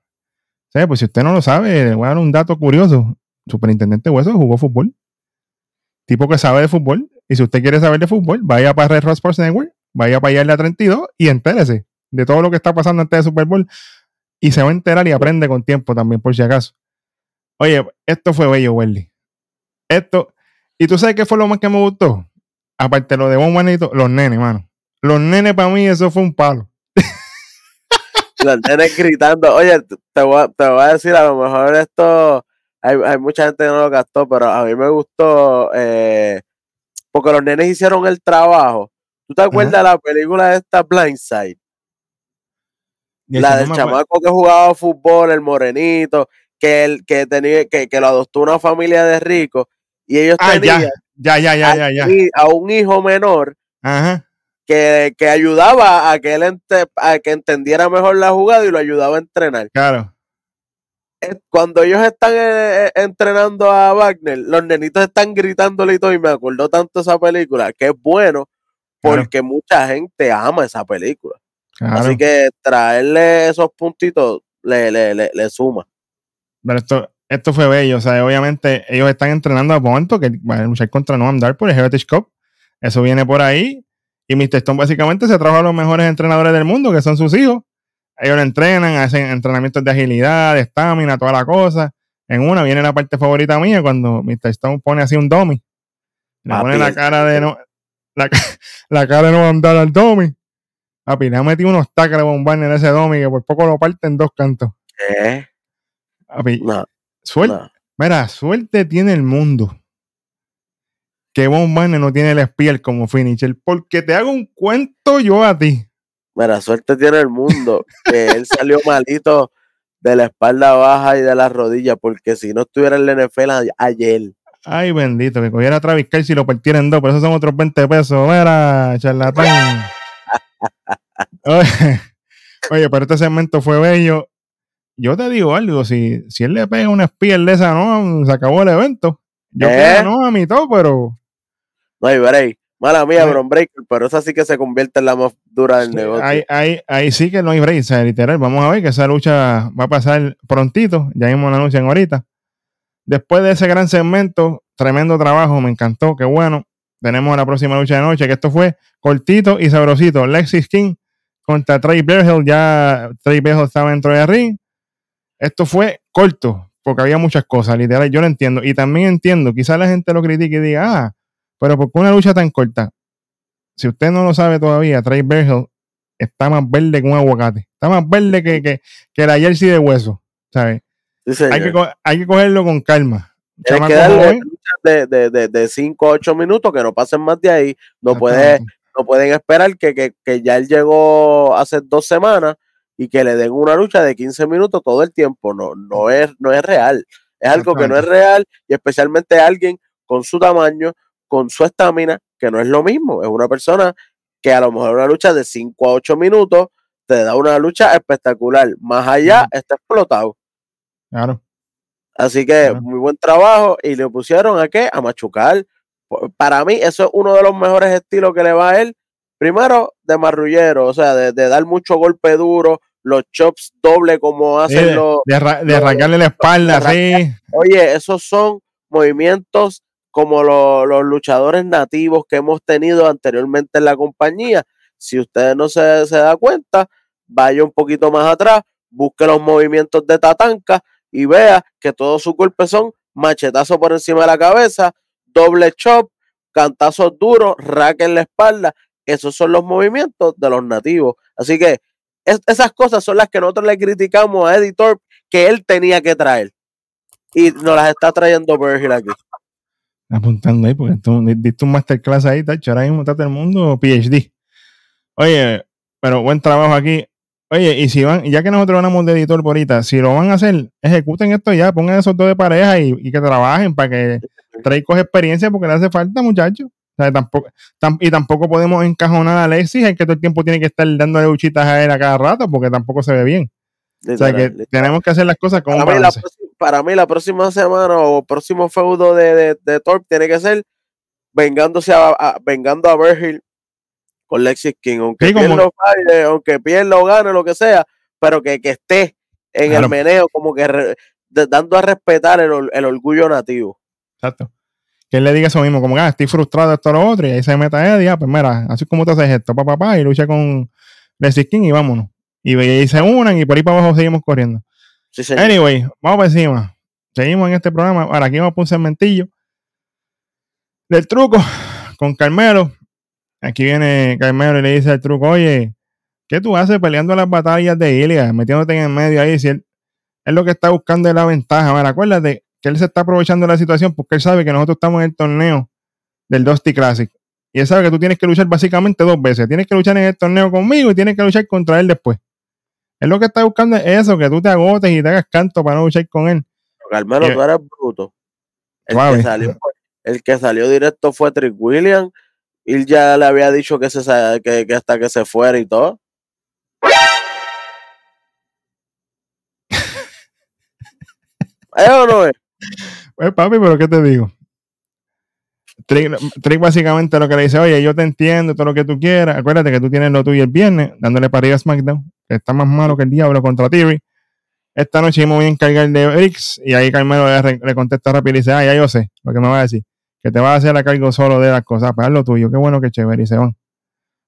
Pues si usted no lo sabe, le voy a dar un dato curioso. Superintendente Hueso jugó fútbol. Tipo que sabe de fútbol. Y si usted quiere saber de fútbol, vaya para Red Rock Sports Network, vaya para allá a 32 y entérese de todo lo que está pasando antes de Super Bowl. Y se va a enterar y aprende con tiempo también, por si acaso. Oye, esto fue bello, Welly. Esto. ¿Y tú sabes qué fue lo más que me gustó? Aparte de lo de Bon Juanito, los nenes, mano. Los nenes para mí eso fue un palo. Los nenes gritando. Oye, te- voy, a, te voy a decir, a lo mejor esto. Hay, hay mucha gente que no lo gastó, pero a mí me gustó. eh, porque los nenes hicieron el trabajo. ¿Tú te acuerdas de la película de esta Blindside? La del no chamaco que jugaba fútbol, el morenito, que el que tenía, que, que lo adoptó una familia de ricos, y ellos Ah, tenían ya, ya, ya, ya, ya, ya. y a un hijo menor Ajá. Que, que ayudaba a que él ente- a que entendiera mejor la jugada y lo ayudaba a entrenar. Claro. Eh, Cuando ellos están eh, eh, entrenando a Wagner, los nenitos están gritándole y todo, y me acordó tanto esa película, que es bueno Claro. porque mucha gente ama esa película. Claro. Así que traerle esos puntitos le, le, le, le suma. Pero esto, esto fue bello. O sea, obviamente ellos están entrenando a momento que van a luchar contra Noam Dar por el Heritage Cup. Eso viene por ahí. Y Mr. Stone básicamente se trajo a los mejores entrenadores del mundo, que son sus hijos. Ellos lo entrenan, hacen entrenamientos de agilidad, de estamina, toda la cosa. En una viene la parte favorita mía cuando Mr. Stone pone así un dummy. Le Papi, pone la cara de no, la, ca- la cara de Noam Dar al dummy. Papi, le ha metido unos tacos de bombarde en ese dummy que por poco lo parte en dos cantos. ¿Qué? Papi, No, suerte. no. Mira, suerte tiene el mundo que Von Wagner no tiene el Spear como finisher, porque te hago un cuento yo a ti. Mira, suerte tiene el mundo que él salió malito de la espalda baja y de las rodillas, porque si no estuviera en la NFL ayer. Ay, bendito, que cogiera a Travis Kelce y lo partiera en dos, pero esos son otros 20 pesos. Mira, charlatán. Oye, oye, pero este segmento fue bello. Yo te digo algo, si, si él le pega una Spear de esa, no, se acabó el evento. Yo ¿Eh? quiero no a mi todo, pero No hay break. Mala mía, Sí. Bron Breaker, pero esa sí que se convierte en la más dura del negocio. Ahí, ahí, ahí sí que no hay break, o sea, literal. Vamos a ver que esa lucha va a pasar prontito. Ya mismo la anuncian ahorita. Después de ese gran segmento, tremendo trabajo, me encantó, qué bueno. Tenemos la próxima lucha de noche, que esto fue cortito y sabrosito. Lexis King contra Trey Bergel. Ya Trey Bergel estaba dentro de ring. Esto fue corto, porque había muchas cosas, literal. Yo lo entiendo. Y también entiendo, quizás la gente lo critique y diga, ah, Pero ¿por qué una lucha tan corta? Si usted no lo sabe todavía, Trey Bergel está más verde que un aguacate. Está más verde que, que, que la jersey de hueso, ¿sabes? Sí, Hay que, hay que cogerlo con calma. Tienes que darle de, de, de, de 5 a 8 minutos que no pasen más de ahí. No, puede, no pueden esperar que, que, que ya él llegó hace dos semanas y que le den una lucha de 15 minutos todo el tiempo. No, no, es, no es real. Es algo que no es real y especialmente alguien con su tamaño, con su estamina, que no es lo mismo. Es una persona que a lo mejor una lucha de 5 a 8 minutos te da una lucha espectacular. Más allá, está explotado. Claro. Así que Claro. muy buen trabajo y le pusieron a qué? A machucar. Para mí eso es uno de los mejores estilos que le va a él. Primero, de marrullero, o sea, de, de dar mucho golpe duro, los chops doble como hacen de, los... de arrancarle la espalda, sí. Oye, esos son movimientos como lo- los luchadores nativos que hemos tenido anteriormente en la compañía. Si usted no se, da cuenta, vaya un poquito más atrás, busque los movimientos de Tatanka y vea que todos sus golpes son machetazo por encima de la cabeza, doble chop, cantazos duros, rack en la espalda. Esos son los movimientos de los nativos. Así que es- esas cosas son las que nosotros le criticamos a Editor que él tenía que traer. Y nos las está trayendo Virgil aquí. Apuntando ahí, porque tú di- diste un masterclass ahí, tacho. Ahora mismo está todo el mundo PhD. Oye, pero buen trabajo aquí. Oye, y si van, ya que nosotros ganamos de editor por ahorita, si lo van a hacer, ejecuten esto ya, pongan esos dos de pareja y, y que trabajen para que Trey coge experiencia porque le hace falta, muchachos. O sea, tampoco, tam- y tampoco podemos encajonar a Alexis, el que todo el tiempo tiene que estar dándole luchitas a él a cada rato porque tampoco se ve bien. O sea, que tenemos que hacer las cosas un para, la próxima, para mí la próxima semana o próximo feudo de, de, de Torp tiene que ser vengándose a, a- vengando a Virgil con Lexis King, aunque Sí, pierda o falle, aunque pierda o gane, lo que sea, pero que, que esté en Claro. el meneo, como que re- de- dando a respetar el, el orgullo nativo. Exacto. Que él le diga eso mismo, como que ah, estoy frustrado esto lo otro, y ahí se meta Eddie, ah, pues mira, así como tú haces esto, papá, papá, y lucha con Lexis King y vámonos. Y, y se unan y por ahí para abajo seguimos corriendo. Anyway, vamos para encima. Seguimos en este programa. Ahora aquí vamos por un segmentillo del truco con Carmelo. Aquí viene Carmelo y le dice al truco, oye, ¿qué tú haces peleando las batallas de Ilya? Metiéndote en el medio ahí. Si él, él lo que está buscando es la ventaja. Mira, acuérdate que él se está aprovechando de la situación porque él sabe que nosotros estamos en el torneo del Dusty Classic. Y él sabe que tú tienes que luchar básicamente dos veces. Tienes que luchar en el torneo conmigo y tienes que luchar contra él después. Él lo que está buscando es eso, que tú te agotes y te hagas canto para no luchar con él. Carmelo, Yo- tú eres bruto. El que, salió, fue- el que salió directo fue Trick Williams. Él ya le había dicho que, se, que, que hasta que se fuera y todo. ¿Es o no es? Pues papi, pero ¿qué te digo? Trick, Trick básicamente lo que le dice, oye, yo te entiendo, todo lo que tú quieras. Acuérdate que tú tienes lo tuyo el viernes, dándole para arriba a SmackDown, que está más malo que el diablo contra Theory. Esta noche me voy a encargar de Briggs y ahí Carmelo le, contesta rápido y dice, ah, ya yo sé lo que me va a decir, que te vas a hacer a cargo solo de las cosas, para lo tuyo, qué bueno, qué chévere, y se van.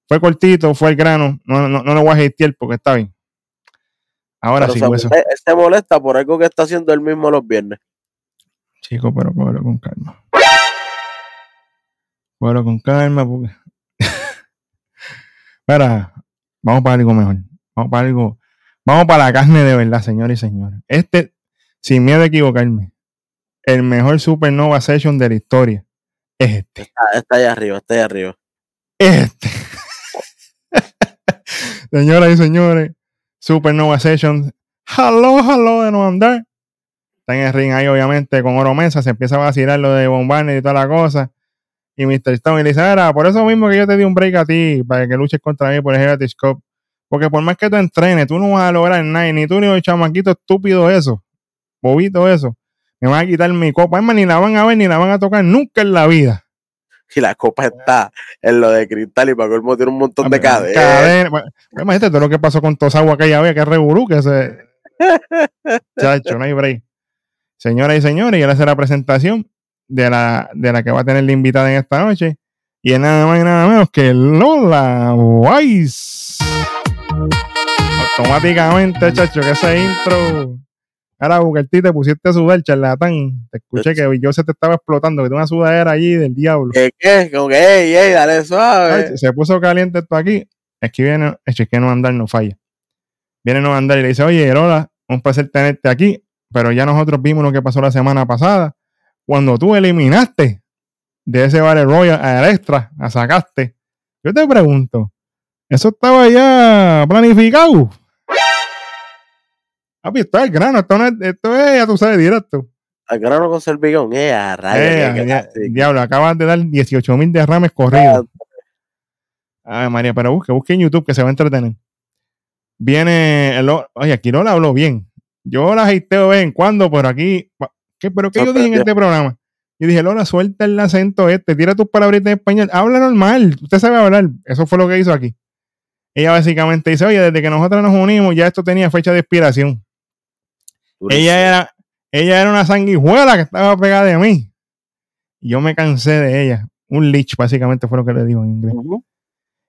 Fue cortito, fue el grano, no, no, no lo voy a hatear porque está bien. Ahora Pero sí, él se molesta por algo que está haciendo él mismo los viernes. Chico, pero cógelo con calma. Cógelo con calma, porque. Mira, vamos para algo mejor. Vamos para algo. Vamos para la carne de verdad, señores y señores. Este, sin miedo a equivocarme, el mejor Supernova Session de la historia es este. Está, está allá arriba, está allá arriba. Este. Señoras y señores, Supernova Session. Hello, hello de no andar. Está en el ring ahí, obviamente, con Oro Mesa. Se empieza a vacilar lo de Bombarner y toda la cosa. Y Mr. Stone le dice: por eso mismo que yo te di un break a ti, para que luches contra mí por el Heritage Cup. Porque por más que tú entrenes, tú no vas a lograr nada. Ni tú ni el chamaquito estúpido eso. Bobito eso. Me van a quitar mi copa. Es más, ni la van a ver ni la van a tocar nunca en la vida. Y la copa está en lo de cristal y para colmo tiene un montón de cadenas. Cadena. Bueno, imagínate todo lo que pasó con Tosagua aquella vez, que es reburú, que se. Chacho, no hay break. Señoras y señores, y ahora hace la presentación de la, de la que va a tener la invitada en esta noche. Y es nada más y nada menos que Lola Weiss. Automáticamente, chacho, que ese intro. Ahora, Bukerti, te pusiste a sudar, charlatán. Te escuché que yo se te estaba explotando, que tengo una sudadera allí del diablo. ¿Qué? ¿Qué? Como que, ey, ey, dale suave. Ay, se puso caliente esto aquí. Es que viene, es que no andar no falla. Viene no andar y le dice, oye, Lola, un placer tenerte aquí, pero ya nosotros vimos lo que pasó la semana pasada. Cuando tú eliminaste de ese Battle Royal a Extra, la sacaste. Yo te pregunto, ¿eso estaba ya planificado? Papi, esto es el grano, esto, no es, esto es, ya tú sabes, directo. Al grano con Servigón, eh, a Eh, clásico. diablo, acabas de dar 18 mil derrames corridos. Ay, María, pero busque, busque en YouTube que se va a entretener. Viene, el, oye, aquí no la habló bien. Yo la de vez en cuando, pero aquí, ¿qué, pero qué yo dije en este programa? Yo dije, Lola, suelta el acento este, tira tus palabritas en español, habla normal, usted sabe hablar. Eso fue lo que hizo aquí. Ella básicamente dice, oye, desde que nosotros nos unimos, ya esto tenía fecha de expiración. Ella era, ella era una sanguijuela que estaba pegada de mí. Y yo me cansé de ella. Un leech, básicamente fue lo que le digo en inglés.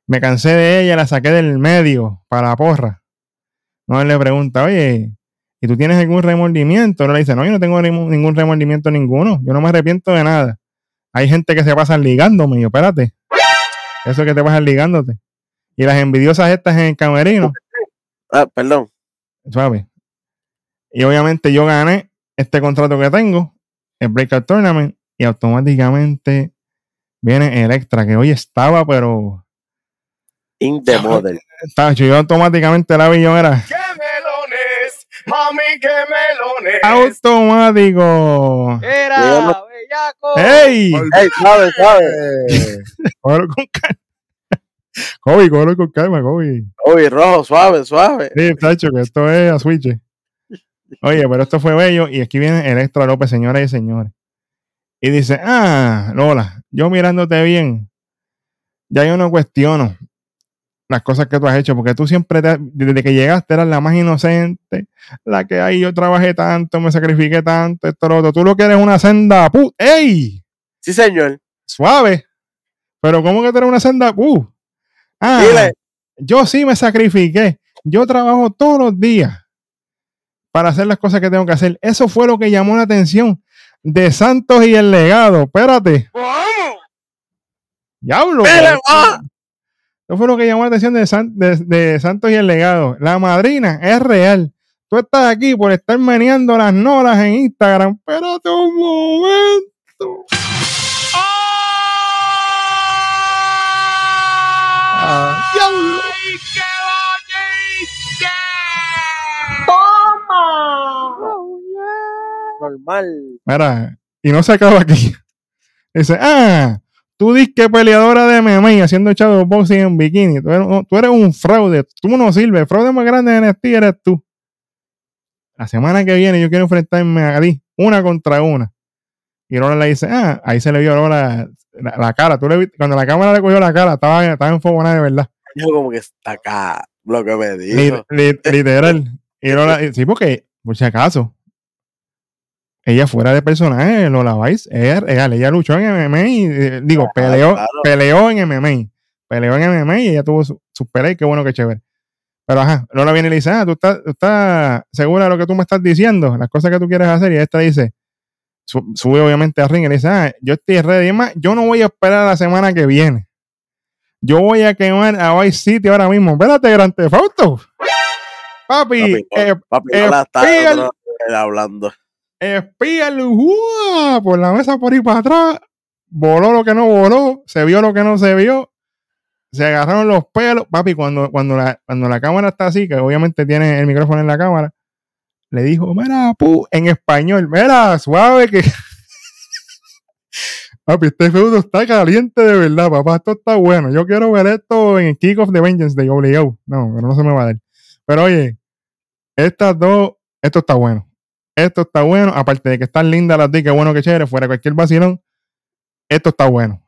Me cansé de ella, la saqué del medio para la porra. No él le pregunta, oye, ¿y tú tienes algún remordimiento? Él le dice, no, yo no tengo ningún remordimiento ninguno. Yo no me arrepiento de nada. Hay gente que se pasa ligándome. Y yo, espérate. Eso que te pasas ligándote. Y las envidiosas estas en el camerino. Ah, perdón. ¿sabes? Y obviamente yo gané este contrato que tengo, el Breakout Tournament, y automáticamente viene Electra, que hoy estaba, pero In the model. estaba, yo automáticamente la vi, yo era ¡Qué melones! ¡Mami, qué melones! automático. Era, bellaco. ¡Ey! Ey, suave, suave. Cógelo con calma. Kobe, cógelo con calma, Kobe. Uy, rojo, suave, suave. Sí, tacho, que esto es a switch. Oye, pero esto fue bello. Y aquí viene Electra López, señoras y señores. Y dice, ah, Lola, yo mirándote bien, ya yo no cuestiono las cosas que tú has hecho, porque tú siempre, te- desde que llegaste, eras la más inocente, la que ahí yo trabajé tanto, me sacrifiqué tanto, esto, lo otro. Tú lo que eres una senda, pu ¡ey! Sí, señor. Suave. Pero ¿cómo que tú eres una senda, pu Ah, Dile. yo sí me sacrifiqué. Yo trabajo todos los días para hacer las cosas que tengo que hacer. Eso fue lo que llamó la atención de Santos y el legado. Espérate. ¡Vamos! Diablo. Pero-. Eso fue lo que llamó la atención de, San- de- de Santos y el legado. La madrina es real. Tú estás aquí por estar meneando las nolas en Instagram. Espérate un momento. Ah, diablo. Normal. Mira, y no se acaba aquí. Dice, ah, tú dices que peleadora de MMA haciendo shadow boxing en bikini. Tú eres, tú eres un fraude. Tú no sirves. El fraude más grande de NXT eres tú. La semana que viene yo quiero enfrentarme a ti, una contra una. Y Lola le dice, ah, ahí se le vio Lola la, la cara. Tú le viste- cuando la cámara le cogió la cara, estaba, estaba enfobonada de verdad. Yo como que está acá lo que me dijo. li- literal. Y Lola, sí, porque, por si acaso, ella fuera de personaje, Lola Vice, es real. Ella luchó en MMA, y, eh, digo, peleó, claro. peleó en MMA. Peleó en MMA y ella tuvo su- sus peleas y qué bueno que chévere. Pero ajá, Lola viene y le dice, ah, ¿tú estás, tú estás segura de lo que tú me estás diciendo, las cosas que tú quieres hacer. Y esta dice, su- sube obviamente a ring y le dice, ah, yo estoy ready. Más, yo no voy a esperar la semana que viene. Yo voy a quemar a Vice City ahora mismo. Espérate, Gran Auto. Papi, Papi, eh, Papi, eh, no la está hablando. espía el ¡uah! por la mesa por ahí para atrás. Voló lo que no voló, se vio lo que no se vio. Se agarraron los pelos. Papi, cuando, cuando, la, cuando la cámara está así, que obviamente tiene el micrófono en la cámara, le dijo, mira, pu, en español, mira, suave que. Papi, este feudo está caliente de verdad, papá. Esto está bueno. Yo quiero ver esto en el Kick of the Vengeance de obligado. No, pero no se me va a dar. Pero oye, estas dos, esto está bueno. Esto está bueno. Aparte de que están lindas las dos, qué bueno que chévere, fuera cualquier vacilón. Esto está bueno.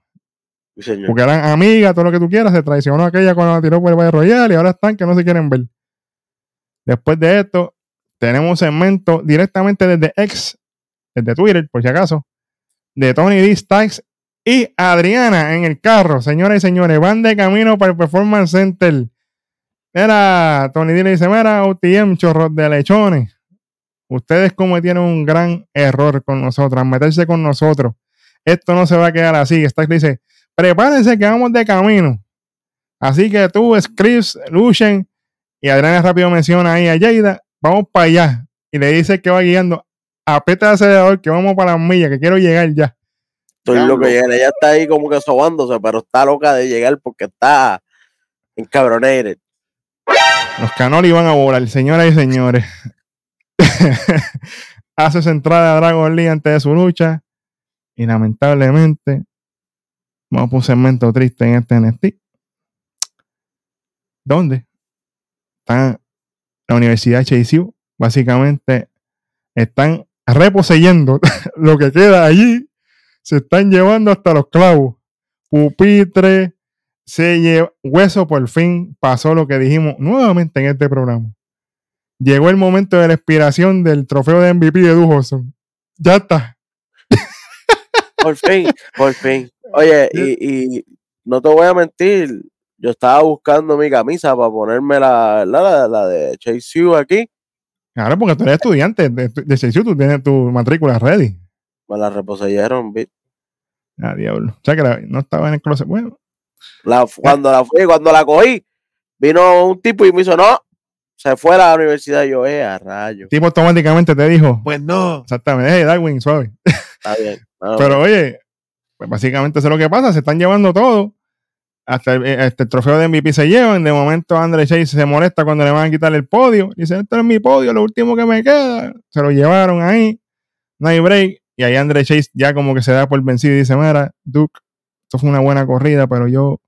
Sí, señor. Porque eran amigas, todo lo que tú quieras. Se traicionó aquella cuando la tiró por el Valle Royal y ahora están que no se quieren ver. Después de esto, tenemos un segmento directamente desde X, desde Twitter, por si acaso, de Tony D. Stacks y Adriana en el carro. Señoras y señores, van de camino para el Performance Center. Era, Tony D le dice, mira, OTM, chorros de lechones. ustedes cometieron un gran error con nosotros, meterse con nosotros. Esto no se va a quedar así. Stark dice, prepárense que vamos de camino. Así que tú, Scripps, Lucian y Adriana rápido menciona ahí a Jada, vamos para allá. Y le dice que va guiando, apeta de acelerador, que vamos para las millas, que quiero llegar ya. Estoy loco, ella, ella está ahí como que sobándose, pero está loca de llegar porque está encabronated. Los canoli van a volar, señoras y señores. Hace su entrada a Dragon Lee antes de su lucha. Y lamentablemente, vamos a un segmento triste en este NXT. ¿Dónde? Está la Universidad HCU. Básicamente están reposeyendo lo que queda allí. Se están llevando hasta los clavos. Pupitre, se lleva, hueso por fin pasó lo que dijimos nuevamente en este programa. Llegó el momento de la expiración del trofeo de MVP de Dujoson. Ya está. Por fin, por fin. Oye, y, y, no te voy a mentir, yo estaba buscando mi camisa para ponerme la, la, la de Chase U aquí. Claro, porque tú eres estudiante de, de Chase U, tú tienes tu matrícula ready. Me la reposeyeron, ¿viste? Ah, diablo. O sea que la, no estaba en el closet. Bueno, la, cuando la fui, cuando la cogí, vino un tipo y me hizo, no, se fue a la universidad. Yo, eh, a rayo. El tipo automáticamente te dijo, Pues no. exactamente, hey, Darwin, suave. Está bien. no, Pero oye, pues básicamente eso es lo que pasa, se están llevando todo. Hasta el, el trofeo de MVP se llevan. De momento, Andre Chase se molesta cuando le van a quitar el podio. Dice: Esto es mi podio, lo último que me queda. Se lo llevaron ahí. No hay break. Y ahí Andre Chase ya como que se da por vencido y dice: Mira, Duke, esto fue una buena corrida, pero yo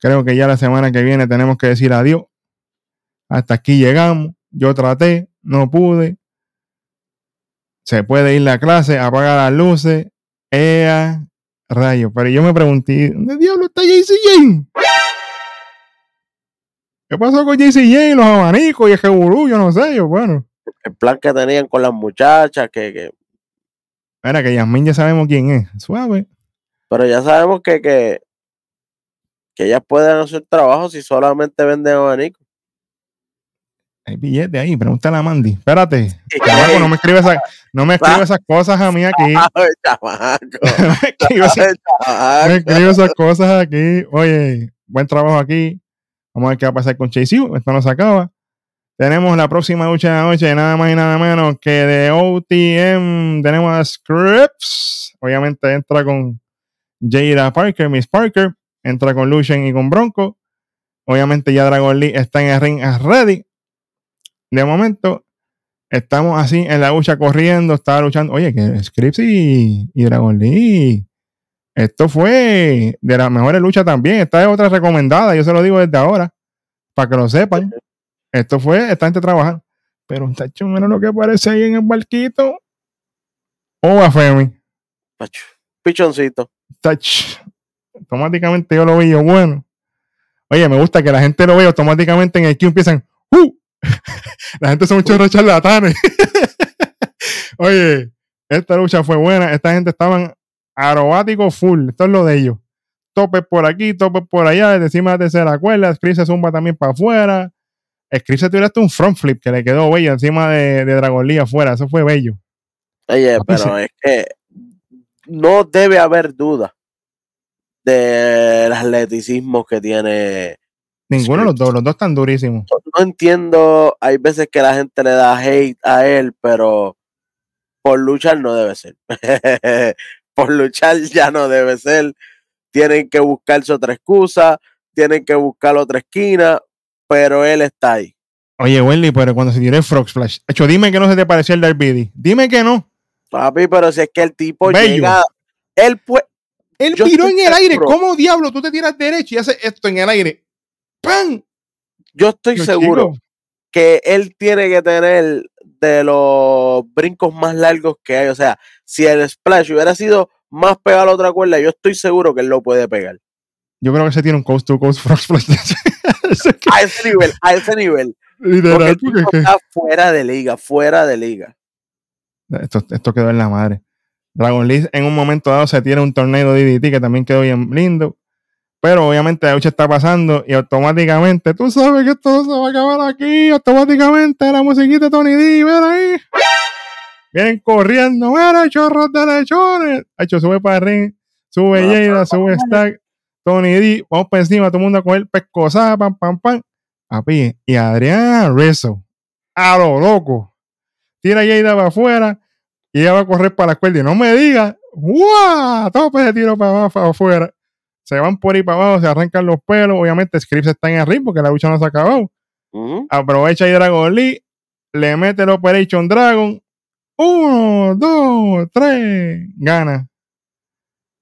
creo que ya la semana que viene tenemos que decir adiós. Hasta aquí llegamos. Yo traté, no pude. Se puede ir la clase, apaga las luces. Ea, rayo. Pero yo me pregunté, ¿dónde diablo está JC Jane? ¿Qué pasó con JC Jane, los abanicos y el Jeburú? Yo no sé, yo, bueno. El plan que tenían con las muchachas, que, que Mira, que Yasmin ya sabemos quién es. Suave. Pero ya sabemos que, que, que ellas pueden hacer trabajo si solamente venden abanico. Hay billete ahí, pregúntale a Mandy. Espérate. Chamaco, no me escribe esa- no me escribe esas cosas a mí aquí. No me escribe esas- Ay, no me chamaco. escribe esas cosas aquí. Oye, buen trabajo aquí. Vamos a ver qué va a pasar con Chase U. Esto no se acaba. Tenemos la próxima lucha de la noche, nada más y nada menos que de OTM. Tenemos a Scripps. Obviamente entra con Jada Parker, Miss Parker. Entra con Lucian y con Bronco. Obviamente ya Dragon Lee está en el ring ready. De momento, estamos así en la lucha corriendo. Estaba luchando. Oye, que Scripps y, y Dragon Lee. Esto fue de las mejores luchas también. Esta es otra recomendada. Yo se lo digo desde ahora. Para que lo sepan. Esto fue esta gente trabajando. Pero un tacho, mira lo que aparece ahí en el barquito. O a Femi. Pichoncito. Touch. Automáticamente yo lo vi yo, bueno. Oye, me gusta que la gente lo vea automáticamente en el Q empiezan. ¡Uh! la gente son muchos charlatanes. Oye, esta lucha fue buena. Esta gente estaban aerobáticos full. Esto es lo de ellos. Topes por aquí, topes por allá. Desde encima de la tercera cuerda. Chris se zumba también para afuera. Chris se tiró hasta un front flip que le quedó bello encima de, de Dragon Lee afuera. Eso fue bello. Oye, pero es que no debe haber duda del atleticismo que tiene. Ninguno de los dos. Los dos están durísimos. No entiendo, hay veces que la gente le da hate a él, pero por luchar no debe ser. por luchar ya no debe ser. Tienen que buscarse otra excusa, tienen que buscar otra esquina, pero él está ahí. Oye, Wendy, pero cuando se tiró el Frog Splash, hecho, dime que no se te pareció el Darby. Dime que no. Papi, pero si es que el tipo Bello. llega, él puede, Él tiró en el aire. ¿Cómo diablo tú te tiras derecho y haces esto en el aire? ¡Pam! yo estoy seguro que él tiene que tener de los brincos más largos que hay. O sea, si el splash hubiera sido más pegado a la otra cuerda, yo estoy seguro que él lo puede pegar. Yo creo que se tiene un coast to coast Frog Splash. A ese nivel, a ese nivel. Porque Literal, el porque tipo está fuera de liga, fuera de liga. Esto, esto quedó en la madre. Dragon Lee en un momento dado se tiene un torneo DDT que también quedó bien lindo. Pero obviamente la lucha está pasando y automáticamente, tú sabes que esto se va a acabar aquí. Automáticamente la musiquita de Tony D, ven ahí. Vienen corriendo, mira, chorros de lechones. Hecho, sube para el ring, sube Jada, sube Stack, Tony D, vamos para encima, todo el mundo a coger pescosada, pam, pam, pam. Papi, y Adriana Rizzo, a lo loco, tira a Jada para afuera y ella va a correr para la escuela y no me diga, ¡guau! Todo ese tiro para abajo, para afuera. Se van por ahí para abajo, se arrancan los pelos. Obviamente, Scripps está en el ring porque la lucha no se ha acabado. Aprovecha y Dragon Lee, le mete el Operation Dragon. Uno, dos, tres, gana.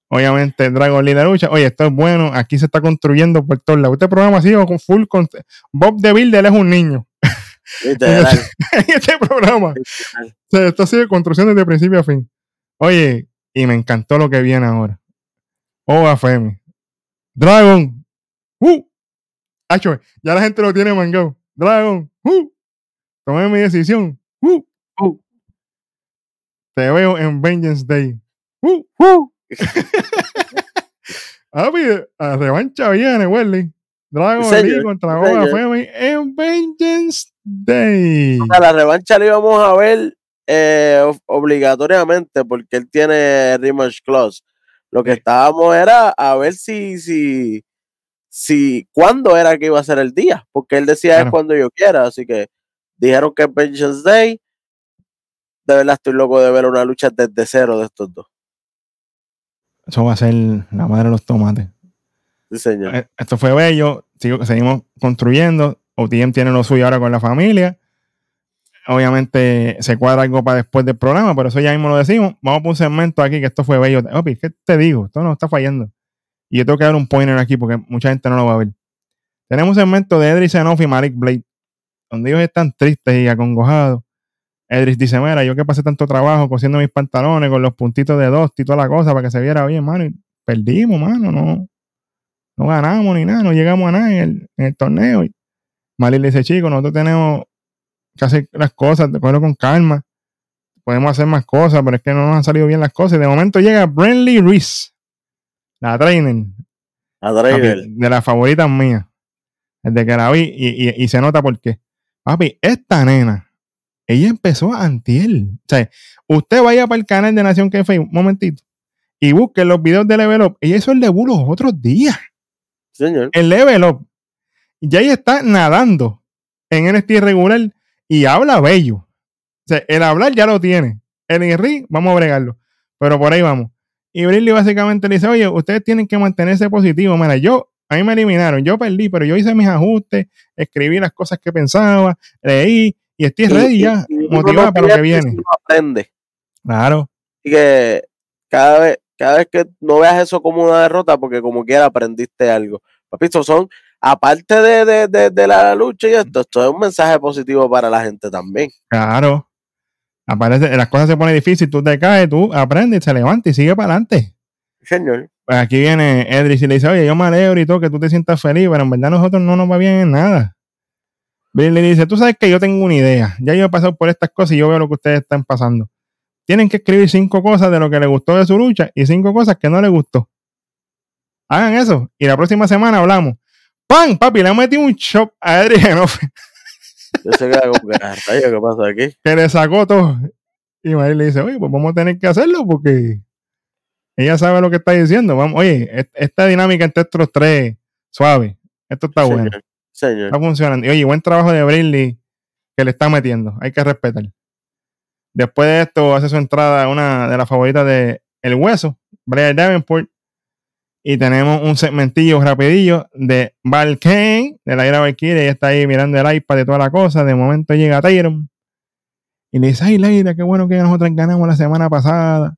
Obviamente, Dragon Lee la lucha. Oye, esto es bueno. Aquí se está construyendo por todos lados. Este programa ha sido con full. Con... Bob de Builder es un niño. Literal. en este programa. literal. O sea, esto ha sido construcción desde principio a fin. Oye, y me encantó lo que viene ahora. Oga Femi. Dragon. ¡Uh! Acho, ya la gente lo tiene mangado. Dragon. ¡Uh! Tomé mi decisión. ¡Uh! ¡Uh! Te veo en Vengeance Day. ¡Uh! ¡Uh! La revancha viene, Welly. Dragon. Lee contra ¿En Oga serio? Femi en Vengeance Day. O sea, la revancha la íbamos a ver eh, ob- obligatoriamente porque él tiene rematch clause. Lo que estábamos era a ver si, si, si, cuándo era que iba a ser el día, porque él decía Claro. es cuando yo quiera, así que dijeron que es Vengeance Day. De verdad estoy loco de ver una lucha desde cero de estos dos. Eso va a ser la madre de los tomates. Eh, Esto fue bello. sigo- seguimos construyendo. OTM tiene lo suyo ahora con la familia. Obviamente se cuadra algo para después del programa, pero eso ya mismo lo decimos. Vamos por un segmento aquí que esto fue bello. Opi, ¿qué te digo? Esto no está fallando. Y yo tengo que dar un pointer aquí porque mucha gente no lo va a ver. Tenemos un segmento de Edris Enoff y Malik Blade, donde ellos están tristes y acongojados. Edris dice, mira, yo que pasé tanto trabajo cosiendo mis pantalones con los puntitos de dos y toda la cosa para que se viera bien, mano. y perdimos, mano, no, no ganamos ni nada, no llegamos a nada en el, en el torneo. Y le dice, chicos, nosotros tenemos que hacer las cosas, de cogerlo con calma. Podemos hacer más cosas, pero es que no nos han salido bien las cosas. Y de momento llega Brenly Reese, la trainer, A papi, Driver. de las favoritas mías. Desde que la vi y, y- y se nota por qué. Papi, esta nena, ella empezó antier. O sea, usted vaya para el canal de Nación que un momentito, y busque los videos de Level Up. Ella hizo el debut los otros días. Señor. El Level Up. Ya ella está nadando en NXT regular y habla bello. O sea, el hablar ya lo tiene. El ring, vamos a bregarlo. Pero por ahí vamos. Y Briley básicamente le dice, oye, ustedes tienen que mantenerse positivos. Mira, yo, a mí me eliminaron, yo perdí, pero yo hice mis ajustes, escribí las cosas que pensaba, leí y estoy ready ya, Y- y no para lo que viene. aprende. Claro, Así que cada vez, cada vez que no veas eso como una derrota, porque como quiera aprendiste algo. Papito, son, aparte de, de, de, de la lucha y esto, esto es un mensaje positivo para la gente también. claro. Aparece, las cosas se ponen difíciles, tú te caes, tú aprendes, se levanta y sigue para adelante. Señor. Pues aquí viene Edris y le dice, oye, yo me alegro y todo, que tú te sientas feliz, pero en verdad a nosotros no nos va bien en nada. Bill le dice, tú sabes que yo tengo una idea, ya yo he pasado por estas cosas y yo veo lo que ustedes están pasando. Tienen que escribir cinco cosas de lo que les gustó de su lucha y cinco cosas que no les gustó. Hagan eso y la próxima semana hablamos. ¡Pam! Papi, le metí un shock a Edris Enofe Yo se queda como que, "Ah, ¿qué pasa aquí? que le sacó todo. Y María le dice, oye, pues vamos a tener que hacerlo porque ella sabe lo que está diciendo. Vamos, oye, est- esta dinámica entre estos tres, suave. Esto está bueno. Señor. Está funcionando. Y oye, buen trabajo de Brinley que le está metiendo. Hay que respetar. Después de esto, hace su entrada una de las favoritas de El Hueso, Brian Davenport. Y tenemos un segmentillo rapidillo de Val Kane, de la era Valkyrie. Ella está ahí mirando el iPad de toda la cosa. De momento llega Tyron. Y le dice, ay, Leira, qué bueno que nosotros ganamos la semana pasada.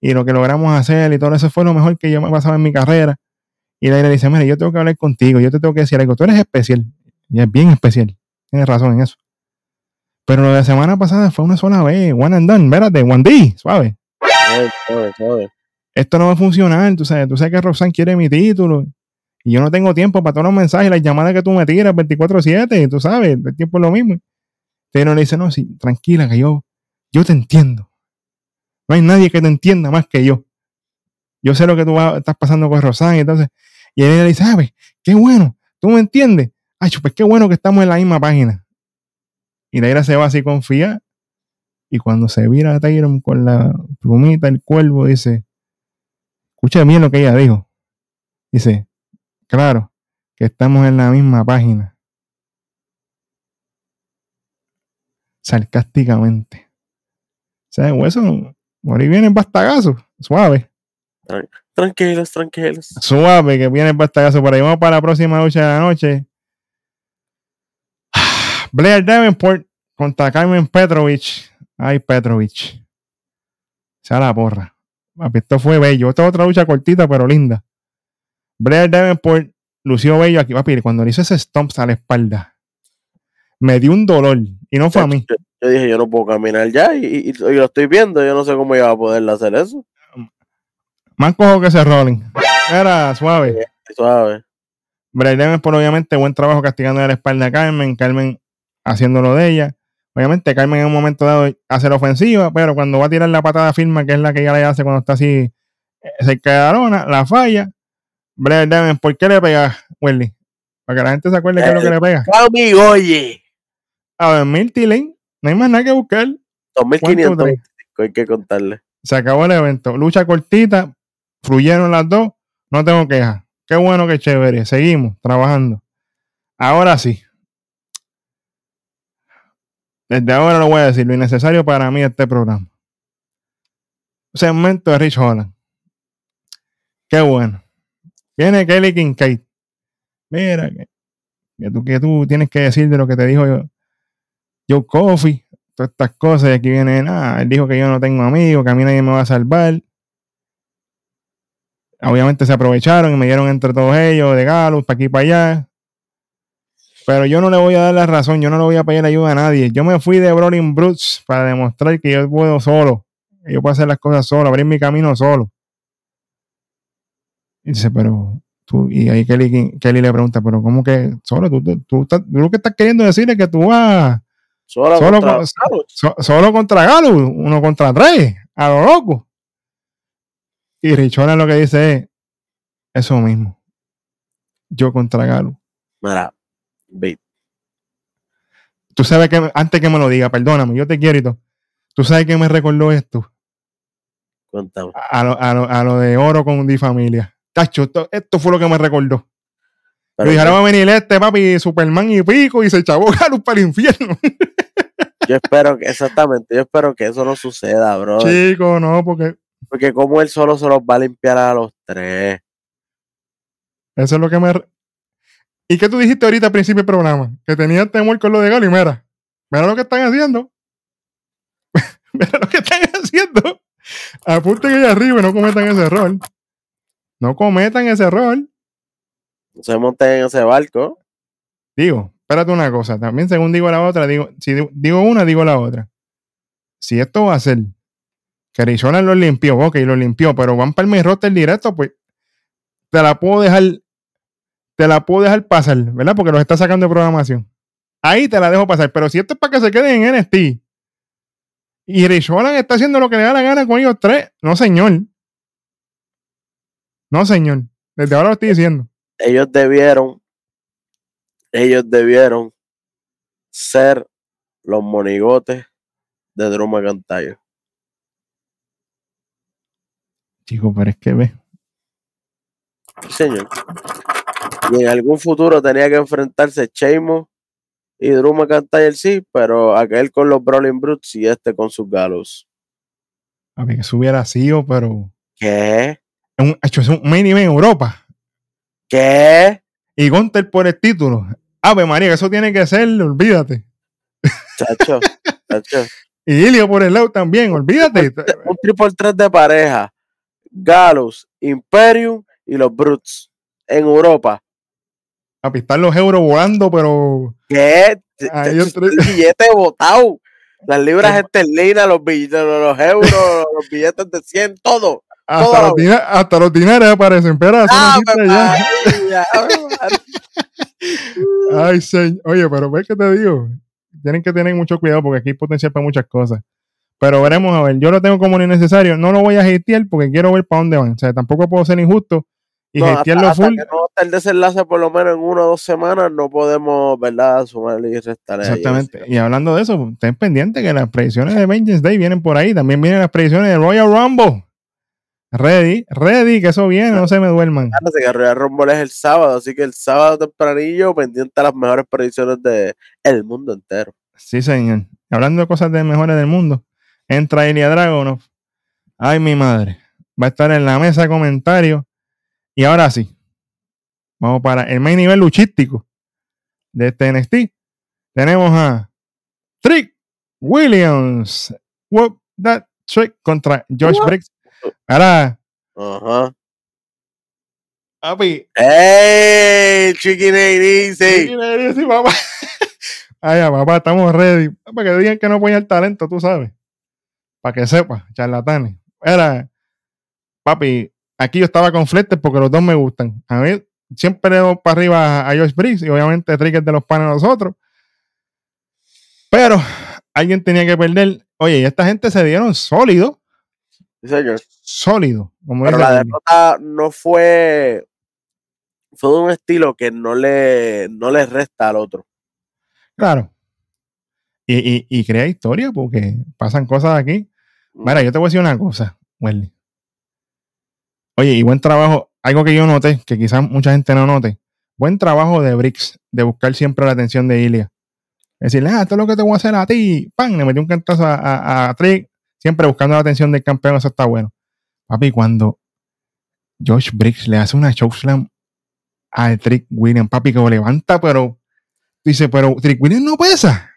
Y lo que logramos hacer y todo eso fue lo mejor que yo me he pasado en mi carrera. Y Leira le dice, mira, yo tengo que hablar contigo, yo te tengo que decir algo. Tú eres especial. Y es bien especial. Tienes razón en eso. Pero lo de la semana pasada fue una sola vez. One and done. Espérate, one D. Suave. Suave, suave. Esto no va a funcionar. Tú sabes, tú sabes que Roxanne quiere mi título. Y yo no tengo tiempo para todos los mensajes las llamadas que tú me tiras 24-7. Tú sabes, el tiempo es lo mismo. Pero le dice, no, sí, tranquila, que yo, yo te entiendo. No hay nadie que te entienda más que yo. Yo sé lo que tú vas- estás pasando con Roxanne. Entonces, Y él le dice, ¿sabes? Qué bueno, ¿tú me entiendes? Ay, pues qué bueno que estamos en la misma página. Y Neira se va así confía. Y cuando se vira a Tyron con la plumita, el cuervo, dice, escucha bien lo que ella dijo. Dice, claro, que estamos en la misma página. Sarcásticamente. O sea, eso, por ahí viene el bastagazo, suave. Tranquilos, tranquilos. Suave, que viene el bastagazo. Por ahí vamos para la próxima lucha de la noche. Blair Davenport contra Carmen Petrovich. Ay, Petrovich. Sea la porra. Papi, Esto fue bello. Esta es otra lucha cortita, pero linda. Blair Davenport lució bello aquí, papi. Cuando le hizo ese stomp a la espalda, me dio un dolor. Y no fue a mí. Yo, yo dije, yo no puedo caminar ya y, y- y lo estoy viendo. Yo no sé cómo iba a poder hacer eso. Más cojo que ese Rolling. Era suave. Suave. Blair Davenport, obviamente, buen trabajo castigando la espalda a Carmen. Carmen haciéndolo de ella. Obviamente, Carmen en un momento dado hace la ofensiva, pero cuando va a tirar la patada firma, que es la que ella le hace cuando está así eh, cerca de la lona, la falla. Blair ¿por qué le pega, Welly? Para que la gente se acuerde qué es lo que le pega. Cami, oye. A ver, Milty Lane, no hay más nada que buscar. 2525 hay que contarle. Se acabó el evento. Lucha cortita, fluyeron las dos, no tengo quejas. Qué bueno, qué chévere. Seguimos trabajando. Ahora sí. Desde ahora lo voy a decir, lo innecesario para mí este programa. Segmento de Rich Holland. Qué bueno. Viene Kelly Kincaid. Mira, que, tú, que tú tienes que decir de lo que te dijo yo. Joe Coffee, todas estas cosas. Y aquí viene, nada, él dijo que yo no tengo amigos, que a mí nadie me va a salvar. Obviamente se aprovecharon y me dieron entre todos ellos de Galus, para aquí y para allá. Pero yo no le voy a dar la razón, yo no le voy a pedir ayuda a nadie. Yo me fui de Brawling Brutes para demostrar que yo puedo solo. Que yo puedo hacer las cosas solo, abrir mi camino solo. Y dice, pero tú, y ahí Kelly, Kelly le pregunta, pero ¿cómo que solo? Tú, tú, tú estás- tú lo que estás queriendo decir es que tú vas Solo, Solo contra con- so- solo contra Galus, uno contra tres, a lo loco. Y Richona lo que dice es eso mismo. Yo contra Galus. Mira, ve, Tú sabes que, antes que me lo diga, perdóname, yo te quiero y todo. Tú sabes que me recordó esto, cuéntame. a lo, a lo- a lo de oro con Di Familia. Tacho, esto, esto fue lo que me recordó. Pero Yo dije, ahora va a venir este papi, Superman y pico, y se echó Galus para el infierno. yo espero que, exactamente, yo espero que eso no suceda, bro. Chico, no, porque Porque como él solo se los va a limpiar a los tres. Eso es lo que me. ¿Y qué tú dijiste ahorita al principio del programa? Que tenías temor con lo de Galo y mira. Mira lo que están haciendo. mira lo que están haciendo. Apunten ahí arriba y no cometan ese error. No cometan ese error. No se monten en ese barco. Digo, espérate una cosa. También, según digo la otra, digo, si digo, una, digo la otra. Si esto va a ser que Arizona lo limpió, ok, lo limpió, pero van para el main roster directo, pues te la puedo dejar, te la puedo dejar pasar, ¿verdad? Porque los está sacando de programación. Ahí te la dejo pasar. Pero si esto es para que se queden en NXT y Arizona está haciendo lo que le da la gana con ellos tres, no, señor. No, señor. Desde ahora lo estoy diciendo. Ellos debieron, ellos debieron ser los monigotes de Drew McIntyre. Chico, pero es que ve. Sí, señor. Y en algún futuro tenía que enfrentarse Sheamus y Drew McIntyre, sí, pero aquel con los Brawling Brutes y este con sus galos. A ver, que eso hubiera sido, pero. ¿Qué? Es un, hecho, es un main en Europa. ¿Qué? Y Gunter por el título. Ave María, que eso tiene que ser, olvídate. Chacho, chacho. Y Ilio por el lado también, olvídate. Un triple threat de pareja. Galus, Imperium y los Brutes en Europa. A pistar los euros volando, pero. ¿Qué? Ahí el billete botado. Las libras esterlinas, los billetes, los euros, los billetes de 100, todo. Hasta los, dina- hasta los dinares aparecen. No ¡Ave existe ya. Ay, señor. Oye, pero ves que te digo. Tienen que tener mucho cuidado porque aquí hay potencial para muchas cosas. Pero veremos a ver. Yo lo tengo como innecesario. No lo voy a hatear porque quiero ver para dónde van. O sea, tampoco puedo ser injusto y No, hasta, hasta full. que no esté el desenlace por lo menos en una o dos semanas, no podemos, ¿verdad?, sumarle y restarle. a Exactamente. Jessica. Y hablando de eso, estén pendientes que las predicciones de Vengeance Day vienen por ahí. También vienen las predicciones de Royal Rumble. Ready, ready, que eso viene, no se me duerman. Acuérdense que Royal Rumble es el sábado, así que el sábado tempranillo pendiente a las mejores predicciones de el mundo entero. Sí, señor. Hablando de cosas de mejores del mundo, entra Ilya Dragunov. Ay, mi madre. Va a estar en la mesa de comentarios. Y ahora sí. Vamos para el main nivel luchístico de este NXT. Tenemos a Trick Williams. Whoop that trick contra Josh? Briggs. Ahora, Ajá. papi. ¡Ey! Chicken ain't easy. Sí, papá. Ay, papá, estamos ready. Para que digan que no apoyan el talento, tú sabes. Para que sepa, charlatanes. Era, papi, aquí yo estaba con Fletter porque los dos me gustan. A mí siempre le doy para arriba a Josh Briggs y obviamente Trick es de los panes de nosotros. Pero alguien tenía que perder. Oye, y esta gente se dieron sólido, Sí, señor. sólido. Como Pero la Wendy. derrota no fue. Fue de un estilo que no le, no le resta al otro. Claro. Y, y, y crea historia porque pasan cosas aquí. Mira, yo te voy a decir una cosa, Welly. Oye, y buen trabajo. Algo que yo noté, que quizás mucha gente no note. Buen trabajo de Briggs, de buscar siempre la atención de Ilia. Decirle, ah, esto es lo que te voy a hacer a ti. ¡Pam! Le metió un cantazo a, a, a Trick, siempre buscando la atención del campeón. Eso está bueno. Papi, cuando Josh Briggs le hace una chokeslam a Trick Williams, papi, que lo levanta, pero dice, pero Trick Williams no pesa.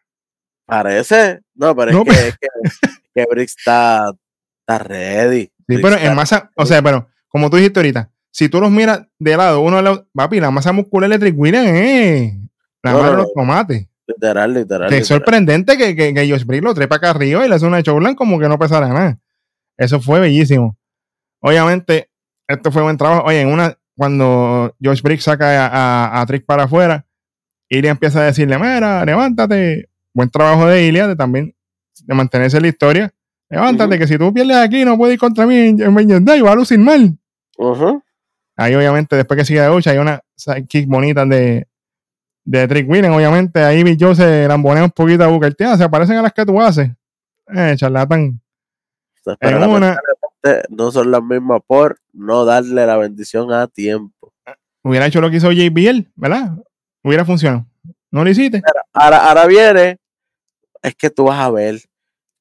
Parece. No, pero No, es, que, es que, que Briggs está, está ready. Sí, pero en masa, o sea, pero como tú dijiste ahorita, si tú los miras de lado, uno al lado, papi, la masa muscular de Trick Williams eh, la No, mano no, de los tomates. Literal, literal. Que es literal. sorprendente que, que, que Josh Briggs lo trepa acá arriba y le hace una showline como que no pesara nada. Eso fue bellísimo. Obviamente, esto fue buen trabajo. Oye, en una, cuando Josh Briggs saca a, a, a Trick para afuera, Ilya empieza a decirle, mira, levántate. Buen trabajo de Ilya de también de mantenerse en la historia. Levántate, que si tú pierdes aquí no puedes ir contra mí en, en Vengeance Day, va a lucir mal. Ahí obviamente después que sigue de lucha hay una kick bonita de, de Trick Williams. Obviamente ahí Big Joe se lambonea un poquito a Booker T. Ah, se parecen a las que tú haces. Eh, charlatán. En una, no son las mismas por no darle la bendición a tiempo. hubiera hecho lo que hizo JBL, ¿verdad? Hubiera funcionado. No lo hiciste. Ahora, ahora viene, es que tú vas a ver.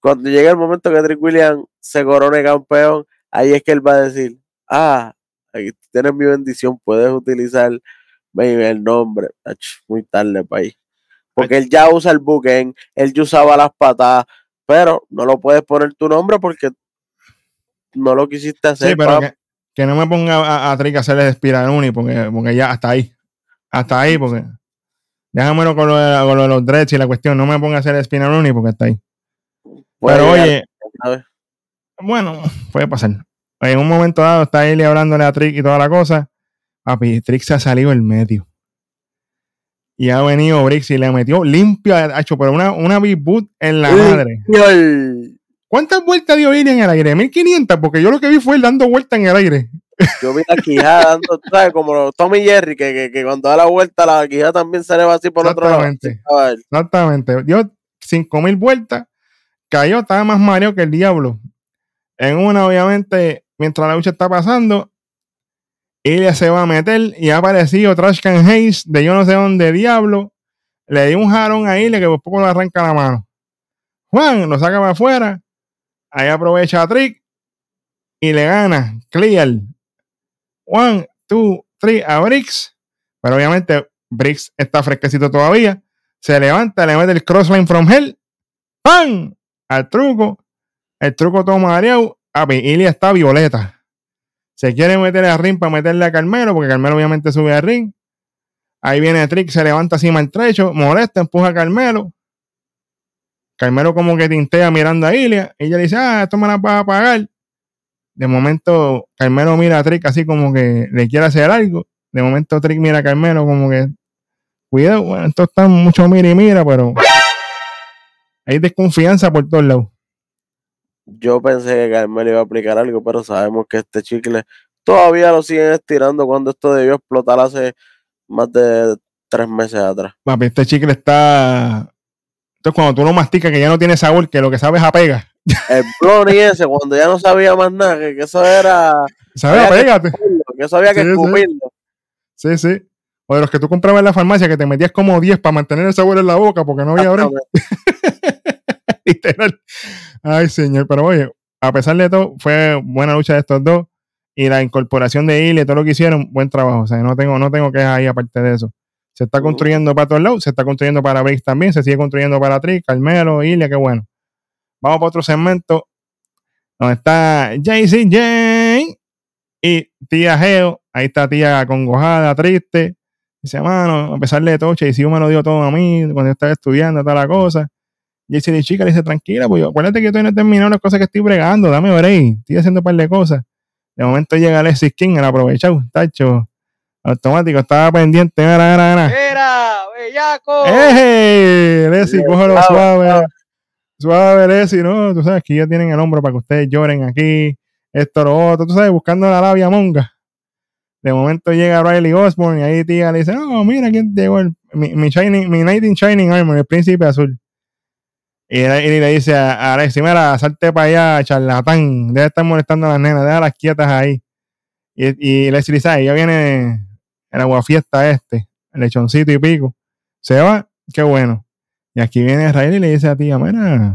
Cuando llegue el momento que Trick Williams se corone campeón, ahí es que él va a decir, ah, aquí tienes mi bendición, puedes utilizar el nombre. Ach, muy tarde ahí. Porque él ya usa el booking, él ya usaba las patadas, pero no lo puedes poner tu nombre porque no lo quisiste hacer. Sí, pero que, que no me ponga a, a Trick a hacerle porque, porque ya hasta ahí. Hasta ahí, porque. Déjamelo con lo, de, con lo de los dreads y la cuestión. No me ponga a hacer despirar uni porque está ahí. puede Pero llegar, oye. Bueno, puede pasar. En un momento dado está Eli hablándole a Trick y toda la cosa. Papi, Trick se ha salido el medio. Y ha venido Brix y le metió limpio, ha hecho pero una, una big boot en la madre. ¿Cuántas vueltas dio Eli en el aire? 1500, porque yo lo que vi fue él dando vueltas en el aire. Yo vi la quijada dando, ¿sabes? Como Tommy Jerry, que, que, que cuando da la vuelta, la quijada también se le va así por otro lado. A Exactamente. Dio 5000 vueltas, cayó, estaba más mareo que el diablo. En una, obviamente, mientras la lucha está pasando, ella se va a meter y ha aparecido Trash Can Hayes de yo no sé dónde diablo. Le dio un jarón a Ilya que por poco le arranca la mano. Juan lo saca para afuera. Ahí aprovecha a Trick y le gana. Clear. One, two, three a Briggs. Pero obviamente Briggs está fresquecito todavía. Se levanta, le mete el crossline from hell. ¡Pam! Al truco. El truco toma mareado. Papi, Ilya está violeta. Se quiere meter al ring para meterle a Carmelo, porque Carmelo obviamente sube al ring. Ahí viene Trick, se levanta así maltrecho, molesta, empuja a Carmelo. Carmelo como que tintea mirando a Ilya. Ella dice, ah, esto me la vas a pagar. De momento, Carmelo mira a Trick así como que le quiere hacer algo. De momento, Trick mira a Carmelo como que, cuidado, bueno, esto está mucho mira y mira, pero hay desconfianza por todos lados. Yo pensé que Carmelo iba a aplicar algo, pero sabemos que este chicle todavía lo siguen estirando cuando esto debió explotar hace más de tres meses atrás. Papi, este chicle está. Entonces, cuando tú lo masticas, que ya no tiene sabor, que lo que sabes apega. El brownie ese, cuando ya no sabía más nada, que, que eso era. Que Apégate. Que eso había que Sí, escupirlo. Sí, sí. O de los que tú comprabas en la farmacia, que te metías como 10 para mantener el sabor en la boca, porque no había break. Literal. Ay, señor. Pero oye, a pesar de todo, fue buena lucha de estos dos. Y la incorporación de Ile, todo lo que hicieron, buen trabajo. O sea, no tengo, no tengo quejas ahí aparte de eso. Se está construyendo para todos lados, se está construyendo para Briggs también, se sigue construyendo para Trick, Carmelo, Ile, qué bueno. Vamos para otro segmento donde está JCJ y tía Geo. Ahí está tía congojada, triste. Dice, mano, a pesar de todo, si me lo dio todo a mí cuando yo estaba estudiando, toda la cosa. Y dice, de chica, le dice, tranquila, pues yo- acuérdate que yo todavía no he terminado las cosas que estoy bregando, dame break, estoy haciendo un par de cosas. De momento llega Alexis King, el aprovechado, tacho, automático, estaba pendiente, era, era, era. ¡Era! ¡Bellaco! ¡Eh! Bien, cógelo suave, suave. Leslie, ¿no? Tú sabes que ya tienen el hombro para que ustedes lloren aquí, esto, lo otro, tú sabes, buscando la labia monga. De momento llega Riley Osborne y ahí tía le dice, no, mira quién llegó, el, mi, mi, shining, mi Knight in Shining Armor, el príncipe azul. Y, le- dice a, a Alexis, mira, salte para allá, charlatán, debe estar molestando a las nenas, déjalas quietas ahí. Y, y Leslie dice, "Ay, ya viene el aguafiesta este, el lechoncito y pico. Se va, qué bueno. Y aquí viene Riley y le dice a tía, mira,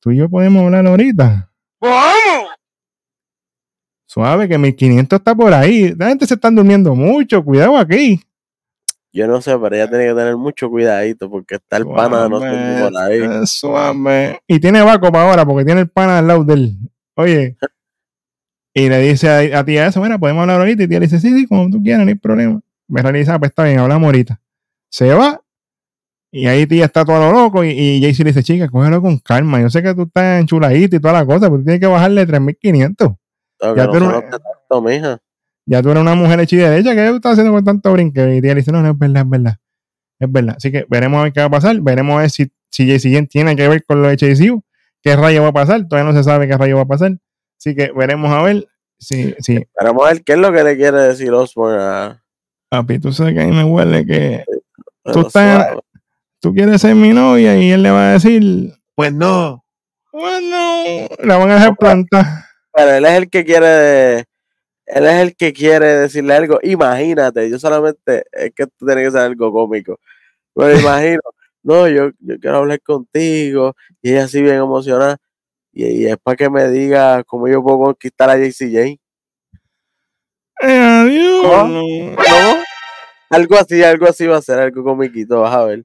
tú y yo podemos hablar ahorita. ¡Vamos! Suave, que 1500 está por ahí. La gente se están durmiendo mucho. Cuidado aquí. Yo no sé, pero ella tiene que tener mucho cuidadito porque está el pana de nosotros por ahí. Suave. Y tiene Baco para ahora porque tiene el pana al lado de él. Oye. Y le dice a, a tía eso, mira, podemos hablar ahorita. Y tía le dice, sí, sí, como tú quieras, no hay problema. Me realiza, pues está bien, hablamos ahorita. Se va. Y ahí tía está todo lo loco. Y, y Jaycee le dice, chica, cógelo con calma. Yo sé que tú estás enchuladita y toda la cosa, pero tú tienes que bajarle 3500. No, Ya no tú no- tanto, mija. Ya tú eres una mujer hecha y derecha, ¿qué tú estás haciendo con tanto brinque? Y ella le dice, no, no, es verdad, es verdad. Es verdad. Así que veremos a ver qué va a pasar. Veremos a ver si, si JC tiene que ver con lo de. ¿Qué rayo va a pasar? Todavía no se sabe qué rayo va a pasar. Así que veremos a ver si, si Vamos a ver qué es lo que le quiere decir Osborne a. papi, tú sabes que a mí me huele que pero estás- suave. tú quieres ser mi novia y él le va a decir, Pues no. bueno, la van a dejar plantar. Pero él es el que quiere. Él es el que quiere decirle algo. Imagínate, yo solamente. Es que esto tiene que ser algo cómico. Me imagino. No, yo, yo quiero hablar contigo. Y ella así bien emocionada. Y, y es para que me diga cómo yo puedo conquistar a JCJ. Adiós. ¿Cómo? ¿Cómo? Algo así, algo así va a ser, algo comiquito, vas a ver.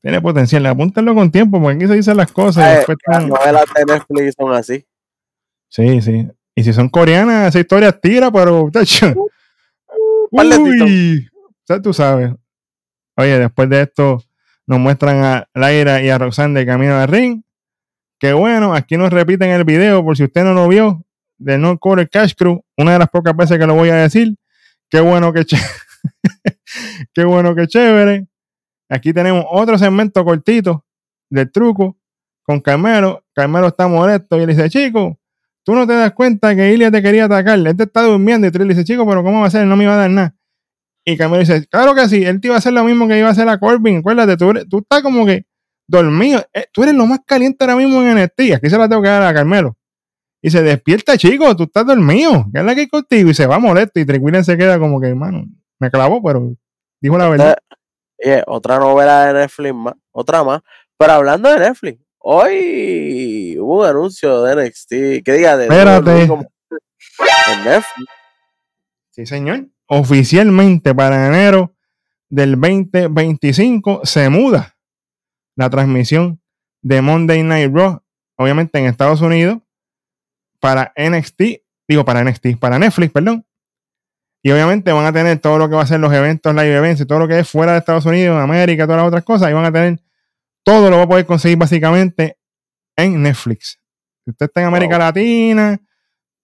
Tiene potencial, apúntalo con tiempo, porque aquí se dicen las cosas. y Eh, Las novelas de Netflix son así. Sí, sí. Y si son coreanas, esa historia tira, pero. Uy, o sea, tú sabes. Oye, después de esto, nos muestran a Laira y a Roxanne de camino al ring. Que bueno, aquí nos repiten el video, por si usted no lo vio, de No Quarter Cash Crew. Una de las pocas veces que lo voy a decir. Qué bueno que Qué bueno que chévere. Aquí tenemos otro segmento cortito del truco con Carmelo. Carmelo está molesto y le dice, chico, tú no te das cuenta que Ilya te quería atacar. Él te está durmiendo y tú le dices, chico, pero ¿cómo va a ser? No me iba a dar nada. Y Carmelo dice, claro que sí, él te iba a hacer lo mismo que iba a hacer a Corbin. Acuérdate, tú, eres- tú estás como que dormido. Eh, tú eres lo más caliente ahora mismo en NXT. Aquí se la tengo que dar a Carmelo. Y se despierta, chico, tú estás dormido. ¿Qué es la que hay contigo? Y se va molesto. Y Williams se queda como que, hermano, me clavó, pero dijo la verdad. Oye, otra novela de Netflix más, otra más. Pero hablando de Netflix, hoy hubo un anuncio de NXT, que diga de Espérate. como- en. Sí, señor. Oficialmente para enero del 2025 se muda la transmisión de Monday Night Raw, obviamente en Estados Unidos, para NXT, digo para NXT, para Netflix, perdón. Y obviamente van a tener todo lo que va a ser los eventos, live events y todo lo que es fuera de Estados Unidos, América, todas las otras cosas. Y van a tener todo lo va a poder conseguir básicamente en Netflix. Si usted está en América Wow. Latina,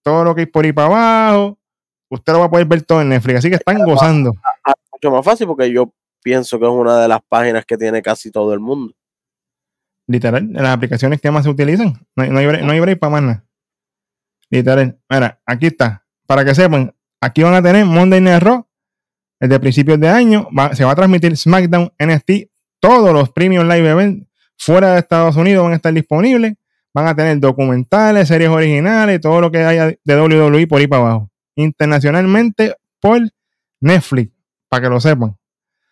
todo lo que hay por ahí para abajo, usted lo va a poder ver todo en Netflix. Así que están gozando. Mucho más fácil porque yo pienso que es una de las páginas que tiene casi todo el mundo. Literal, las aplicaciones que más se utilizan. No hay, no hay, break, no hay break para más nada. Literal. Mira, aquí está. Para que sepan, aquí van a tener Monday Night Raw desde principios de año. va- se va a transmitir SmackDown, NXT, todos los Premium Live Events fuera de Estados Unidos van a estar disponibles. Van a tener documentales, series originales, todo lo que haya de WWE por ahí para abajo. Internacionalmente por Netflix, para que lo sepan.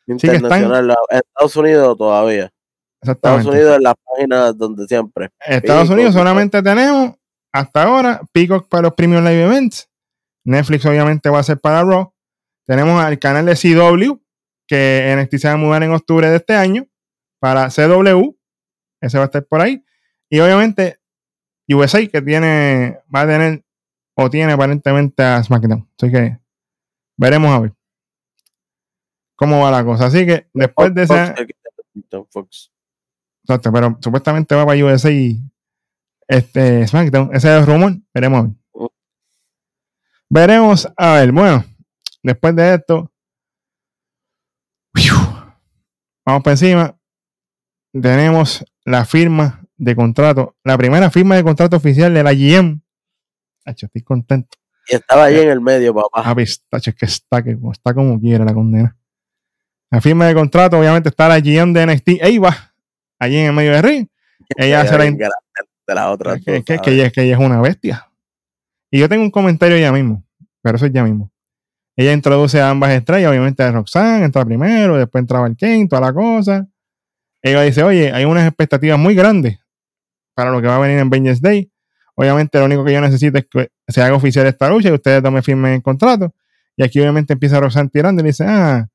están- Internacional. la- en Estados Unidos todavía. Estados. Unidos en las páginas donde siempre. Estados Unidos solamente tenemos hasta ahora Peacock para los Premium Live Events. Netflix obviamente va a ser para Raw. Tenemos al canal de CW, que NXT se va a mudar en octubre de este año, para CW. Ese va a estar por ahí. Y obviamente USA, que tiene, va a tener, o tiene aparentemente a SmackDown. Así que veremos a ver cómo va la cosa. Así que después de esa... Fox. Exacto, pero supuestamente va para USA y este, SmackDown. Ese es el rumor. Veremos a ver. Mm. Veremos a ver. Bueno, después de esto. Vamos para encima. Tenemos la firma de contrato, la primera firma de contrato oficial de la GM. Tacho, estoy contento. Y estaba ahí en el medio, papá. Ah, pues, tacho, es que está, que está como quiere la condena. La firma de contrato, obviamente, está la GM de NXT, Eva, allí en el medio de ring. ella se la bien in- grande de la otra. Es que, ella, que ella es una bestia. Y yo tengo un comentario ya mismo, pero eso es ya mismo. Ella introduce a ambas estrellas, obviamente a Roxanne, entra primero, después entraba el toda la cosa. Ella dice, oye, hay unas expectativas muy grandes para lo que va a venir en Vengeance Day. Obviamente lo único que yo necesito es que se haga oficial esta lucha y ustedes me firmen el contrato. Y aquí obviamente empieza Roxanne tirando y dice, ah,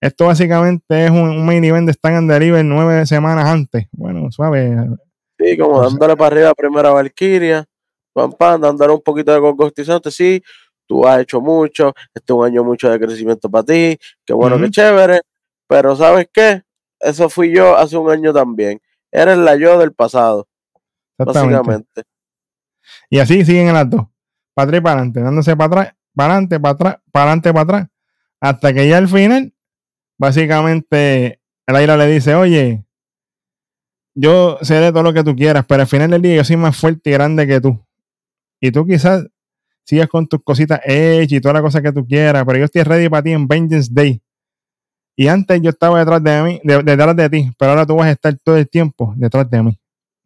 esto básicamente es un, un main event de Stand and Deliver nueve semanas antes. Bueno, suave, Sí, como dándole para arriba primero a Valkyria, pam, pam, dándole un poquito de congostizante. Sí, tú has hecho mucho, este es un año mucho de crecimiento para ti, qué bueno, Ujú. qué chévere, pero ¿sabes qué? Eso fui yo hace un año también. Eres la yo del pasado, básicamente. Y así siguen en las dos. Para atrás y para adelante, dándose para atrás, para adelante, para atrás, para adelante, para atrás. Hasta que ya al final, básicamente, el aire le dice, oye, yo seré todo lo que tú quieras, pero al final del día yo soy más fuerte y grande que tú. Y tú quizás sigas con tus cositas hechas y toda la cosa que tú quieras, pero yo estoy ready para ti en Vengeance Day. Y antes yo estaba detrás de mí, de- detrás de ti, pero ahora tú vas a estar todo el tiempo detrás de mí.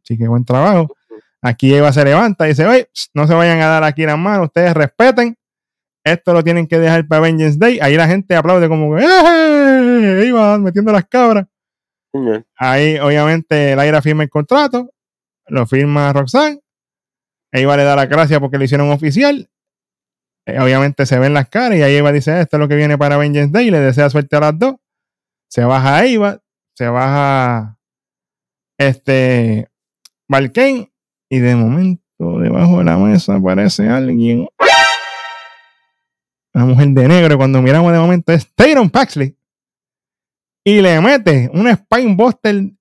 Así que buen trabajo. Aquí Eva se levanta y dice, oye, no se vayan a dar aquí las manos, ustedes respeten. Esto lo tienen que dejar para Vengeance Day. Ahí la gente aplaude como que, ¡eh! Eva metiendo las cabras. Ahí, obviamente, Laira firma el contrato, lo firma Roxanne. Eva le da la gracia porque lo hicieron oficial. Eh, obviamente se ven las caras y ahí Eva dice, esto es lo que viene para Vengeance Day, y le desea suerte a las dos. Se baja Eva, se baja este Valkane y de momento debajo de la mesa aparece alguien. Una mujer de negro, y cuando miramos de momento es Tyron Paxley. Y le mete un Spine Buster de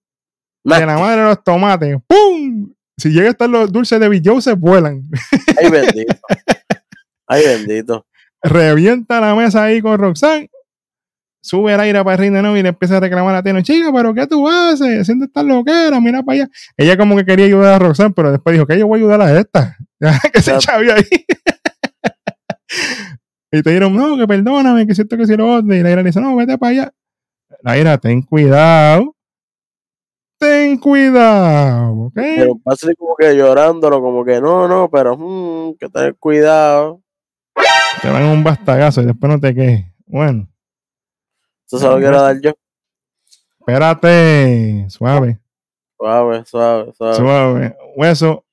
la madre de los tomates. ¡Pum! Si llega a estar los dulces de Bill se vuelan. Ay, bendito. Ay, bendito. Revienta la mesa ahí con Roxanne. Sube el aire para de nuevo y le empieza a reclamar a Teno. Chica, ¿pero qué tú haces? Siente esta loquera, mira para allá. Ella como que quería ayudar a Roxanne, pero después dijo que yo voy a ayudar a esta. que se chavia ahí. y te dijeron, no, que perdóname, que siento que si lo otro. Y la ira le dice, no, vete para allá. La ira, ten cuidado. Ten cuidado, ¿ok? Pero pasa así como que llorándolo, como que no, no, pero mm, que tener cuidado. Te dan un bastagazo y después no te quejes. Bueno, Eso se lo quiero dar yo. espérate, suave. Suave, suave, suave. Suave. Hueso,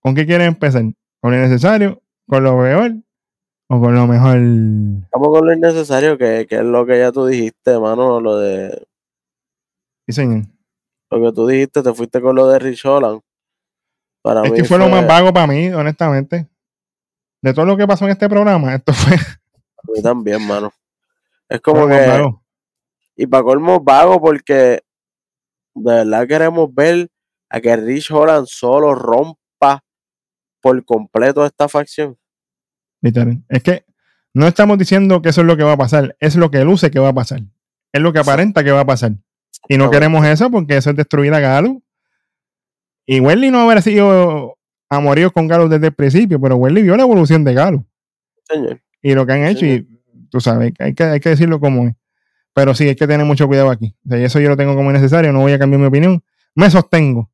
¿con qué quieres empezar? ¿Con lo necesario? ¿Con lo peor? ¿O con lo mejor? Vamos con lo innecesario, que, que es lo que ya tú dijiste, mano, lo de Sí, señor. Lo que tú dijiste, te fuiste con lo de Rich Holland. Para Es mí que fue lo más vago para mí, honestamente. De todo lo que pasó en este programa, esto fue a mí también, mano. Es como que, y para colmo vago, porque de verdad queremos ver a que Rich Holland solo rompa por completo esta facción. Literal. Es que no estamos diciendo que eso es lo que va a pasar, es lo que luce que va a pasar. Es lo que aparenta que va a pasar. Y no queremos eso porque eso es destruir a Galo. Y Welly no haber sido amoríos con Galo desde el principio, pero Wesley vio la evolución de Galo Señor. y lo que han hecho, y tú sabes, hay que, hay que decirlo como es. Pero sí, hay que tener mucho cuidado aquí. O sea, y eso yo lo tengo como necesario, no voy a cambiar mi opinión. Me sostengo.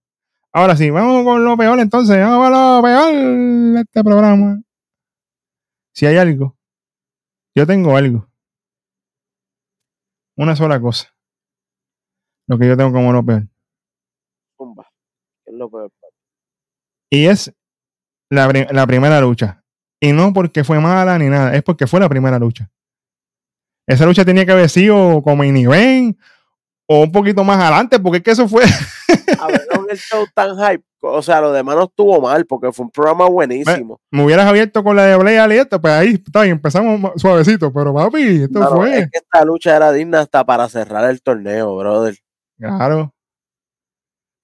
Ahora sí, vamos con lo peor entonces, vamos a lo peor de este programa. Si hay algo, yo tengo algo. Una sola cosa. Lo que yo tengo como lo peor. Zumba. ¿Qué es lo peor? Y es la, la primera lucha. Y no porque fue mala ni nada, es porque fue la primera lucha. Esa lucha tenía que haber sido como event o un poquito más adelante, porque es que eso fue. Abrieron el show tan hype. O sea, lo demás no estuvo mal porque fue un programa buenísimo. Me hubieras abierto con la de Blade esto, pues ahí está bien, empezamos suavecito, pero papi, esto Claro, fue. es que esta lucha era digna hasta para cerrar el torneo, brother. Claro.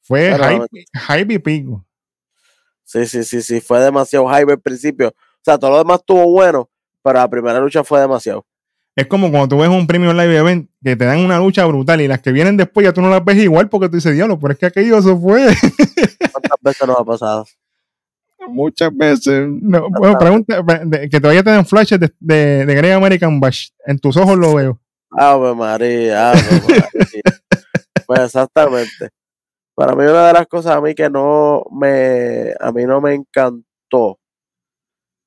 Fue Pero- hype, hype y pico. Sí, sí, sí, sí. Fue demasiado hype al principio. O sea, todo lo demás estuvo bueno, pero la primera lucha fue demasiado. Es como cuando tú ves un premium live event que te dan una lucha brutal y las que vienen después ya tú no las ves igual porque tú dices, diablo, pero es que aquello eso fue. ¿Cuántas veces nos ha pasado? Muchas veces. No, bueno, pregunta, que todavía te dan flashes de, de, de Great American Bash. En tus ojos lo veo. Ave María, Ave María. Pues exactamente. Para mí una de las cosas a mí que no me, a mí no me encantó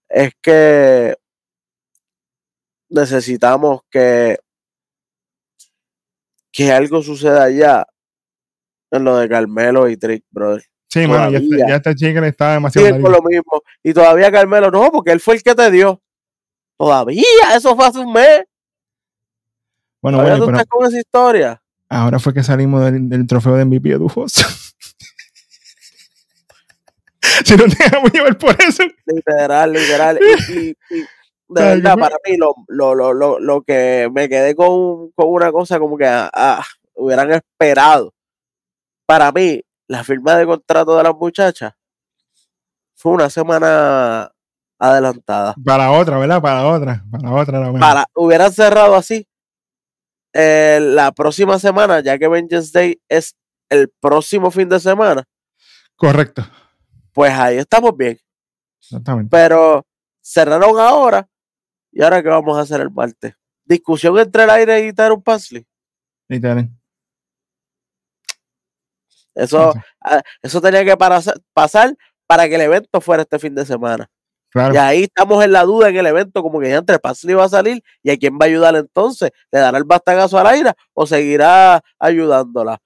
es que necesitamos que, que algo suceda allá en lo de Carmelo y Trick, brother. Sí, mano, ya, ya esta chica le está demasiado. Largo. lo mismo. Y todavía Carmelo, no, porque él fue el que te dio. Todavía, eso fue hace un mes. Bueno, bueno, tú pero estás con esa historia. Ahora fue que salimos del, del trofeo de MVP de Dufos. si no te dejamos llevar por eso. Literal, literal. Y, y- y de verdad, para mí, lo, lo, lo, lo, lo que me quedé con, con una cosa como que ah, hubieran esperado. Para mí, la firma de contrato de las muchachas fue una semana adelantada. Para otra, ¿verdad? Para otra. Para otra. mejor. Para, hubieran cerrado así eh, la próxima semana, ya que Vengeance Day es el próximo fin de semana, Correcto. pues ahí estamos bien. Exactamente. pero cerraron ahora y ahora qué vamos a hacer el martes discusión entre el aire y Tyron Pasley Literal. eso ah, eso tenía que para- pasar para que el evento fuera este fin de semana Claro. y ahí estamos en la duda en el evento como que ya entre Pasley va a salir y a quién va a ayudar entonces le dará el bastagazo al aire o seguirá ayudándola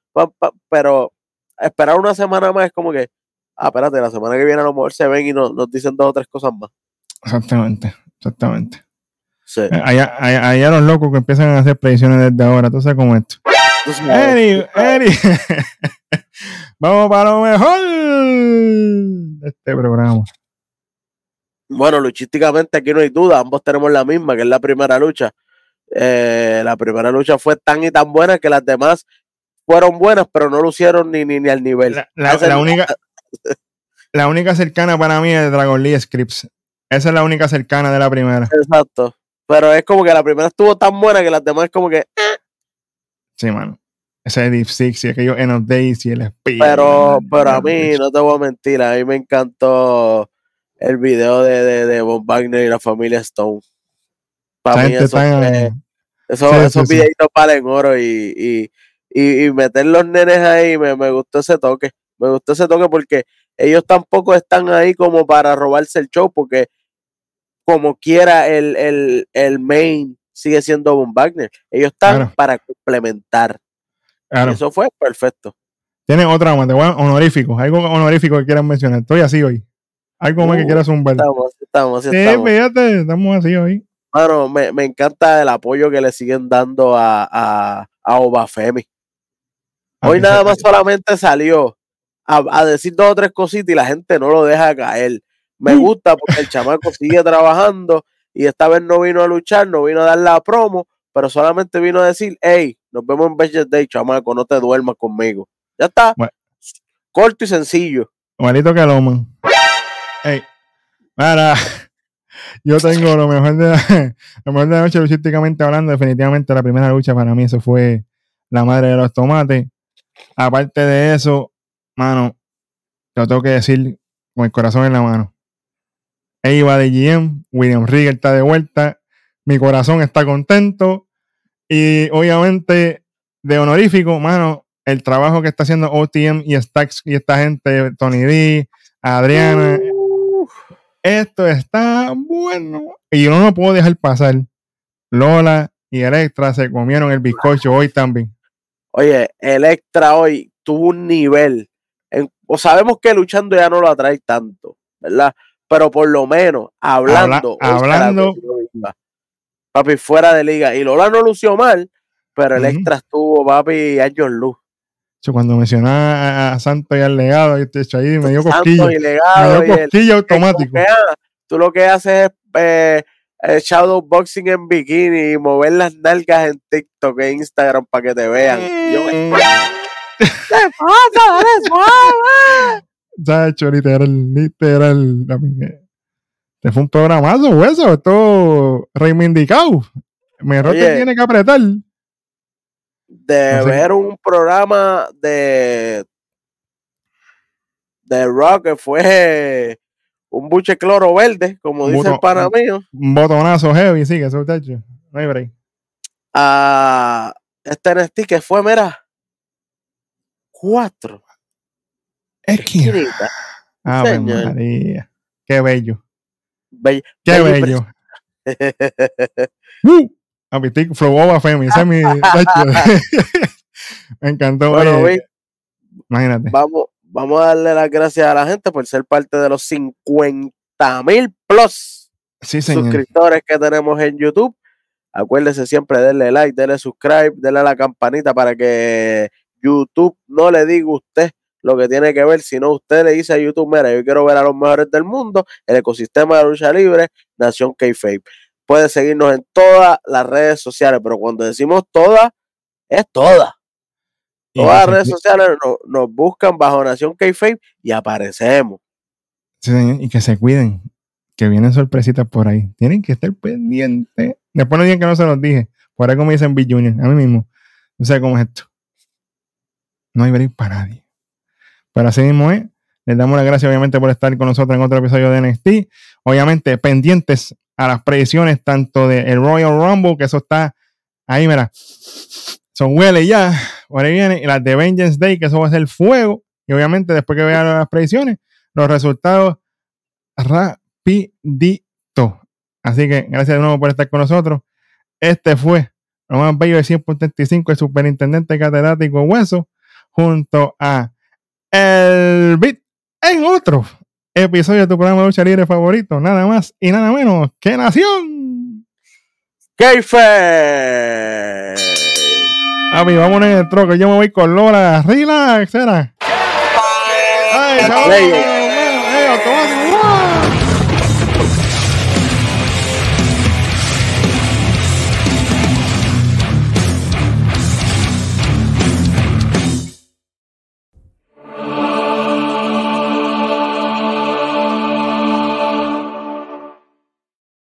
pero esperar una semana más es como que ah espérate la semana que viene a lo mejor se ven y nos, nos dicen dos o tres cosas más Exactamente. Exactamente. sí. Eh, Allá, allá, allá los locos que empiezan a hacer predicciones desde ahora. Tú sabes cómo es esto. Eri, Eri. Vamos para lo mejor de este programa. Bueno, luchísticamente aquí no hay duda, ambos tenemos la misma, que es la primera lucha. Eh, la primera lucha fue tan y tan buena que las demás fueron buenas, pero no lucieron ni, ni, ni al nivel. La, única, la única cercana para mí es Dragon Lee Scripts. Esa es la única cercana de la primera. Exacto. Pero es como que la primera estuvo tan buena que las demás es como que. Sí, mano. Ese Deep Six y aquellos End of Days y el Speed. Pero, pero a mí, no te voy a mentir, a mí me encantó el video de, de, de Von Wagner y la familia Stone. Para mí gente eso tan- fue- Esos, Sí, esos sí, sí. videitos valen oro y, y, y, y meter los nenes ahí, me, me gustó ese toque. Me gustó ese toque porque ellos tampoco están ahí como para robarse el show, porque como quiera el, el, el main sigue siendo Von Wagner. Ellos están Claro. para complementar. Claro. Y eso fue perfecto. Tiene otra más, honorífico. Algo honorífico que quieran mencionar. Estoy así hoy. Algo más que Uh, quieras zumbar. Estamos, estamos, Sí, estamos. fíjate, estamos así hoy. Mano, me, me encanta el apoyo que le siguen dando a, a, a Obafemi. Hoy nada más solamente salió a, a decir dos o tres cositas y la gente no lo deja caer. Me Mm. gusta porque el chamaco sigue trabajando y esta vez no vino a luchar, no vino a dar la promo, pero solamente vino a decir, hey, nos vemos en Best Day, chamaco, no te duermas conmigo. Ya está. Bueno. Corto y sencillo. Igualito que Loman. Ey, para. Yo tengo lo mejor de la, lo mejor de la noche luchísticamente hablando. Definitivamente la primera lucha para mí eso fue la madre de los tomates. Aparte de eso, mano, yo tengo que decir con el corazón en la mano. Eva de GM, William Rigger está de vuelta, mi corazón está contento y obviamente de honorífico, mano, el trabajo que está haciendo OTM y Stacks y esta gente, Tony D, Adriana, esto está bueno y yo no lo puedo dejar pasar. Lola y Electra se comieron el bizcocho hoy también. Oye, Electra hoy tuvo un nivel. en- o sabemos que luchando ya no lo atrae tanto, ¿verdad? Pero por lo menos hablando. Habla- hablando-. Papi, fuera de liga. Y Lola no lució mal, pero. Electra estuvo, papi, años luz. Yo cuando mencionaba a, Santos y al legado, y este hecho ahí me dio Santos cosquillo. y Me legado. dio el- cosquillo automático. tú lo que haces es eh, eh, shadow boxing en bikini y mover las nalgas en TikTok e Instagram para que te vean. Y yo, Mm. ¿Qué pasa? Eres. Chacho, literal, literal. Este fue un programazo, hueso. Esto reivindicado. Mejor Oye. tiene que apretar. De No sé. ver un programa de de rock que fue un buche cloro verde, como Un dice el boto- pana mío, Un botonazo heavy, sí, que eso, chacho. No hay break. a este NXT que fue, mira, cuatro Es. Ave señor. María. Qué bello. Bell- Qué bello bello. Uh, papi, estoy flow over Femi. Ese es mi. Me encantó. Bueno, oye, Vic, imagínate. vamos, vamos a darle las gracias a la gente por ser parte de los 50 mil plus Sí, suscriptores que tenemos en YouTube. Acuérdese siempre darle like, darle subscribe, darle a la campanita para que YouTube no le diga a usted lo que tiene que ver, sino usted le dice a YouTube, mira, yo quiero ver a los mejores del mundo, el ecosistema de lucha libre, Nación K-Fape. Puede seguirnos en todas las redes sociales, pero cuando decimos todas, es todas. Todas las redes sociales nos, nos buscan bajo Nación K-Fape y aparecemos. Sí, señor, y que se cuiden, que vienen sorpresitas por ahí. Tienen que estar pendientes. Después no digan que no se los dije. Por ahí como dicen Bill Junior, a mí mismo. No sé cómo es esto. No hay break para nadie. Pero así mismo es. Les damos las gracias, obviamente, por estar con nosotros en otro episodio de NXT. Obviamente, pendientes a las predicciones tanto del el Royal Rumble, que eso está ahí, mira. Son huele ya. Por ahí viene. Y las de Vengeance Day, que eso va a ser fuego. Y obviamente, después que vean las predicciones, los resultados rapidito. Así que gracias de nuevo por estar con nosotros. Este fue lo más bello de 100.35, el superintendente catedrático Hueso, junto a el Bit en otro episodio de tu programa de lucha libre favorito, nada más y nada menos que Nación. K-Fape. Papi, vámonos en el troco. Yo me voy con Lola. Relax, era.